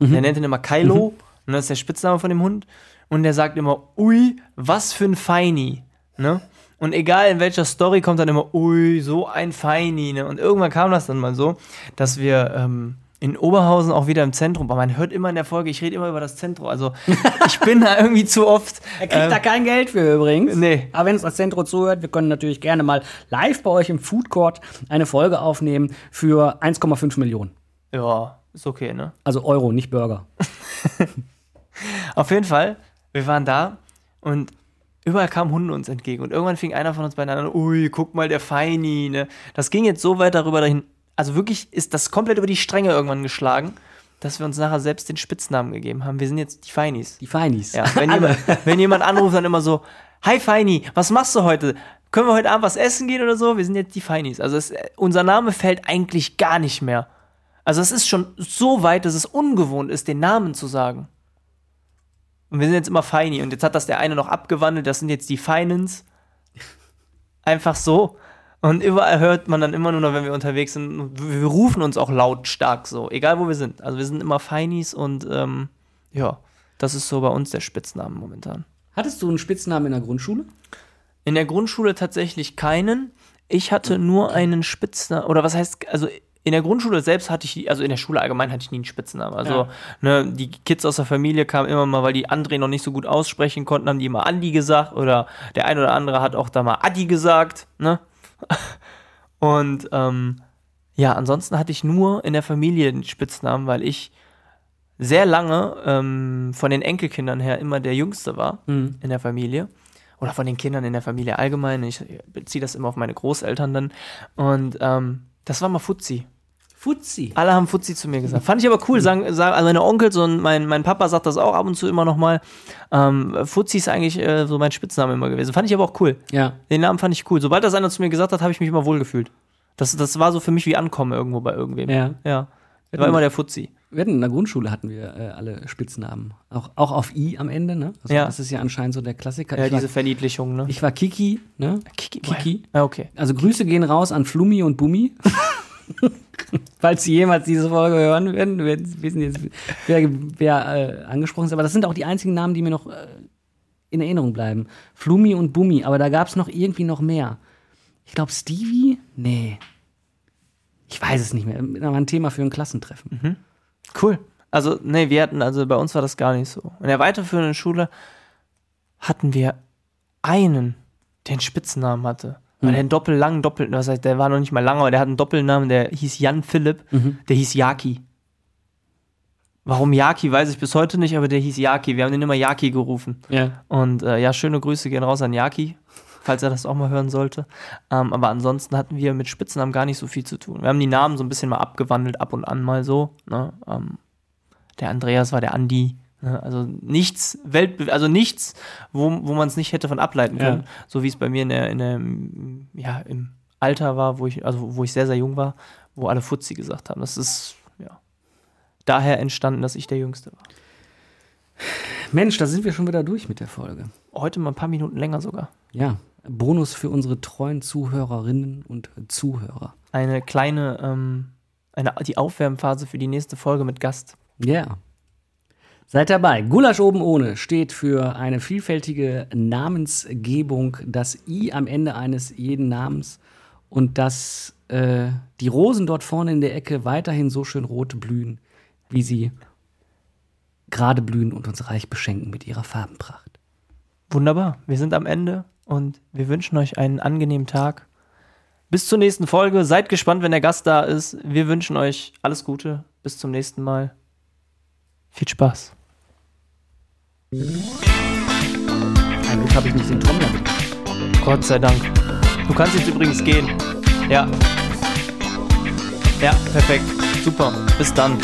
Speaker 1: der nennt ihn immer Kylo, und das ist der Spitzname von dem Hund. Und der sagt immer, ui, was für ein Feini, ne? Und egal in welcher Story kommt dann immer, ui, so ein Feini, ne? Und irgendwann kam das dann mal so, dass wir ähm, in Oberhausen auch wieder im Zentrum, aber man hört immer in der Folge, ich rede immer über das Zentrum, also ich bin da irgendwie zu oft.
Speaker 2: er kriegt
Speaker 1: ähm,
Speaker 2: da kein Geld für übrigens.
Speaker 1: Nee.
Speaker 2: Aber wenn es das Zentrum zuhört, wir können natürlich gerne mal live bei euch im Food Court eine Folge aufnehmen für 1,5 Millionen.
Speaker 1: ja, ist okay, ne?
Speaker 2: Also Euro, nicht Burger.
Speaker 1: Auf jeden Fall, wir waren da und überall kamen Hunde uns entgegen. Und irgendwann fing einer von uns beiden an, ui, guck mal, der Feini, ne? Das ging jetzt so weit darüber dahin, also wirklich ist das komplett über die Stränge irgendwann geschlagen, dass wir uns nachher selbst den Spitznamen gegeben haben. Wir sind jetzt die Feinis.
Speaker 2: Die Feinis.
Speaker 1: Ja, wenn, jemand, wenn jemand anruft, dann immer so, hi Feini, was machst du heute? Können wir heute Abend was essen gehen oder so? Wir sind jetzt die Feinis. Also es, unser Name fällt eigentlich gar nicht mehr. Also es ist schon so weit, dass es ungewohnt ist, den Namen zu sagen. Und wir sind jetzt immer Feini. Und jetzt hat das der eine noch abgewandelt, das sind jetzt die Feinens. Einfach so. Und überall hört man dann immer nur noch, wenn wir unterwegs sind, wir wir rufen uns auch lautstark so, egal wo wir sind. Also wir sind immer Feinis und ähm, ja, das ist so bei uns der Spitzname momentan.
Speaker 2: Hattest du einen Spitznamen in der Grundschule?
Speaker 1: In der Grundschule tatsächlich keinen. Ich hatte nur einen Spitznamen, oder was heißt, also in der Grundschule selbst hatte ich, also in der Schule allgemein hatte ich nie einen Spitznamen. Also,
Speaker 2: Ja.
Speaker 1: ne, die Kids aus der Familie kamen immer mal, weil die André noch nicht so gut aussprechen konnten, haben die immer Andi gesagt oder der ein oder andere hat auch da mal Adi gesagt, ne? Und ähm, ja, ansonsten hatte ich nur in der Familie den Spitznamen, weil ich sehr lange ähm, von den Enkelkindern her immer der Jüngste war
Speaker 2: Mhm.
Speaker 1: in der Familie. Oder von den Kindern in der Familie allgemein. Ich beziehe das immer auf meine Großeltern dann. Und ähm, das war mal Fuzzi.
Speaker 2: Fuzzi.
Speaker 1: Alle haben Fuzzi zu mir gesagt. Fand ich aber cool. Sagen, sagen, also meine Onkels und mein, mein Papa sagt das auch ab und zu immer noch mal. Ähm, Fuzzi ist eigentlich äh, so mein Spitzname immer gewesen. Fand ich aber auch cool.
Speaker 2: Ja.
Speaker 1: Den Namen fand ich cool. Sobald das einer zu mir gesagt hat, habe ich mich immer wohlgefühlt. Das, das war so für mich wie Ankommen irgendwo bei irgendwem.
Speaker 2: Ja.
Speaker 1: Ja. Der war immer der Fuzzi.
Speaker 2: Wir hatten in der Grundschule hatten wir äh, alle Spitznamen. Auch, auch auf I am Ende, ne? Also
Speaker 1: Ja.
Speaker 2: Das ist ja anscheinend so der Klassiker.
Speaker 1: Ja,
Speaker 2: ich, war,
Speaker 1: diese Verniedlichung, ne?
Speaker 2: ich war Kiki, ne?
Speaker 1: Kiki.
Speaker 2: Kiki.
Speaker 1: Ja, okay.
Speaker 2: Also Grüße gehen raus an Flummi und Bummi. Falls Sie jemals diese Folge hören werden, werden Sie wissen jetzt, wer, wer äh, angesprochen ist. Aber das sind auch die einzigen Namen, die mir noch äh, in Erinnerung bleiben. Flummi und Bummi, aber da gab es noch irgendwie noch mehr. Ich glaube Stevie? Nee. Ich weiß es nicht mehr. Das war ein Thema für ein Klassentreffen.
Speaker 1: Cool. Also, nee, wir hatten, also bei uns war das gar nicht so. In der weiterführenden Schule hatten wir einen, der einen Spitznamen hatte. Weil der einen doppellangen Doppel, was heißt, der war noch nicht mal lang, aber der hat einen Doppelnamen, der hieß Jan Philipp, der hieß Jaki. Warum Jaki, weiß ich bis heute nicht, aber der hieß Jaki. Wir haben den immer Jaki gerufen.
Speaker 2: Ja.
Speaker 1: Und äh, ja, schöne Grüße gehen raus an Jaki, falls er das auch mal hören sollte. Ähm, aber ansonsten hatten wir mit Spitznamen gar nicht so viel zu tun. Wir haben die Namen so ein bisschen mal abgewandelt, ab und an mal so. Ne? Ähm, der Andreas war der Andi. Also nichts, Welt, also nichts, wo, wo man es nicht hätte von ableiten
Speaker 2: Ja.
Speaker 1: können. So wie es bei mir in der, in der, ja, im Alter war, wo ich, also wo ich sehr, sehr jung war, wo alle Fuzzi gesagt haben. Das ist, ja, daher entstanden, dass ich der Jüngste war.
Speaker 2: Mensch, da sind wir schon wieder durch mit der Folge.
Speaker 1: Heute mal ein paar Minuten länger sogar.
Speaker 2: Ja. Bonus für unsere treuen Zuhörerinnen und Zuhörer.
Speaker 1: eine kleine, ähm, eine, die Aufwärmphase für die nächste Folge mit Gast.
Speaker 2: Ja. Seid dabei. Gulasch oben ohne steht für eine vielfältige Namensgebung, das I am Ende eines jeden Namens und dass äh, die Rosen dort vorne in der Ecke weiterhin so schön rot blühen, wie sie gerade blühen und uns reich beschenken mit ihrer Farbenpracht.
Speaker 1: Wunderbar. Wir sind am Ende und wir wünschen euch einen angenehmen Tag. Bis zur nächsten Folge. Seid gespannt, wenn der Gast da ist. Wir wünschen euch alles Gute. Bis zum nächsten Mal. Viel Spaß.
Speaker 2: Ein Glück habe ich nicht den Trommler.
Speaker 1: Gott sei Dank. Du kannst jetzt übrigens gehen. Ja. Ja, perfekt. Super. Bis dann.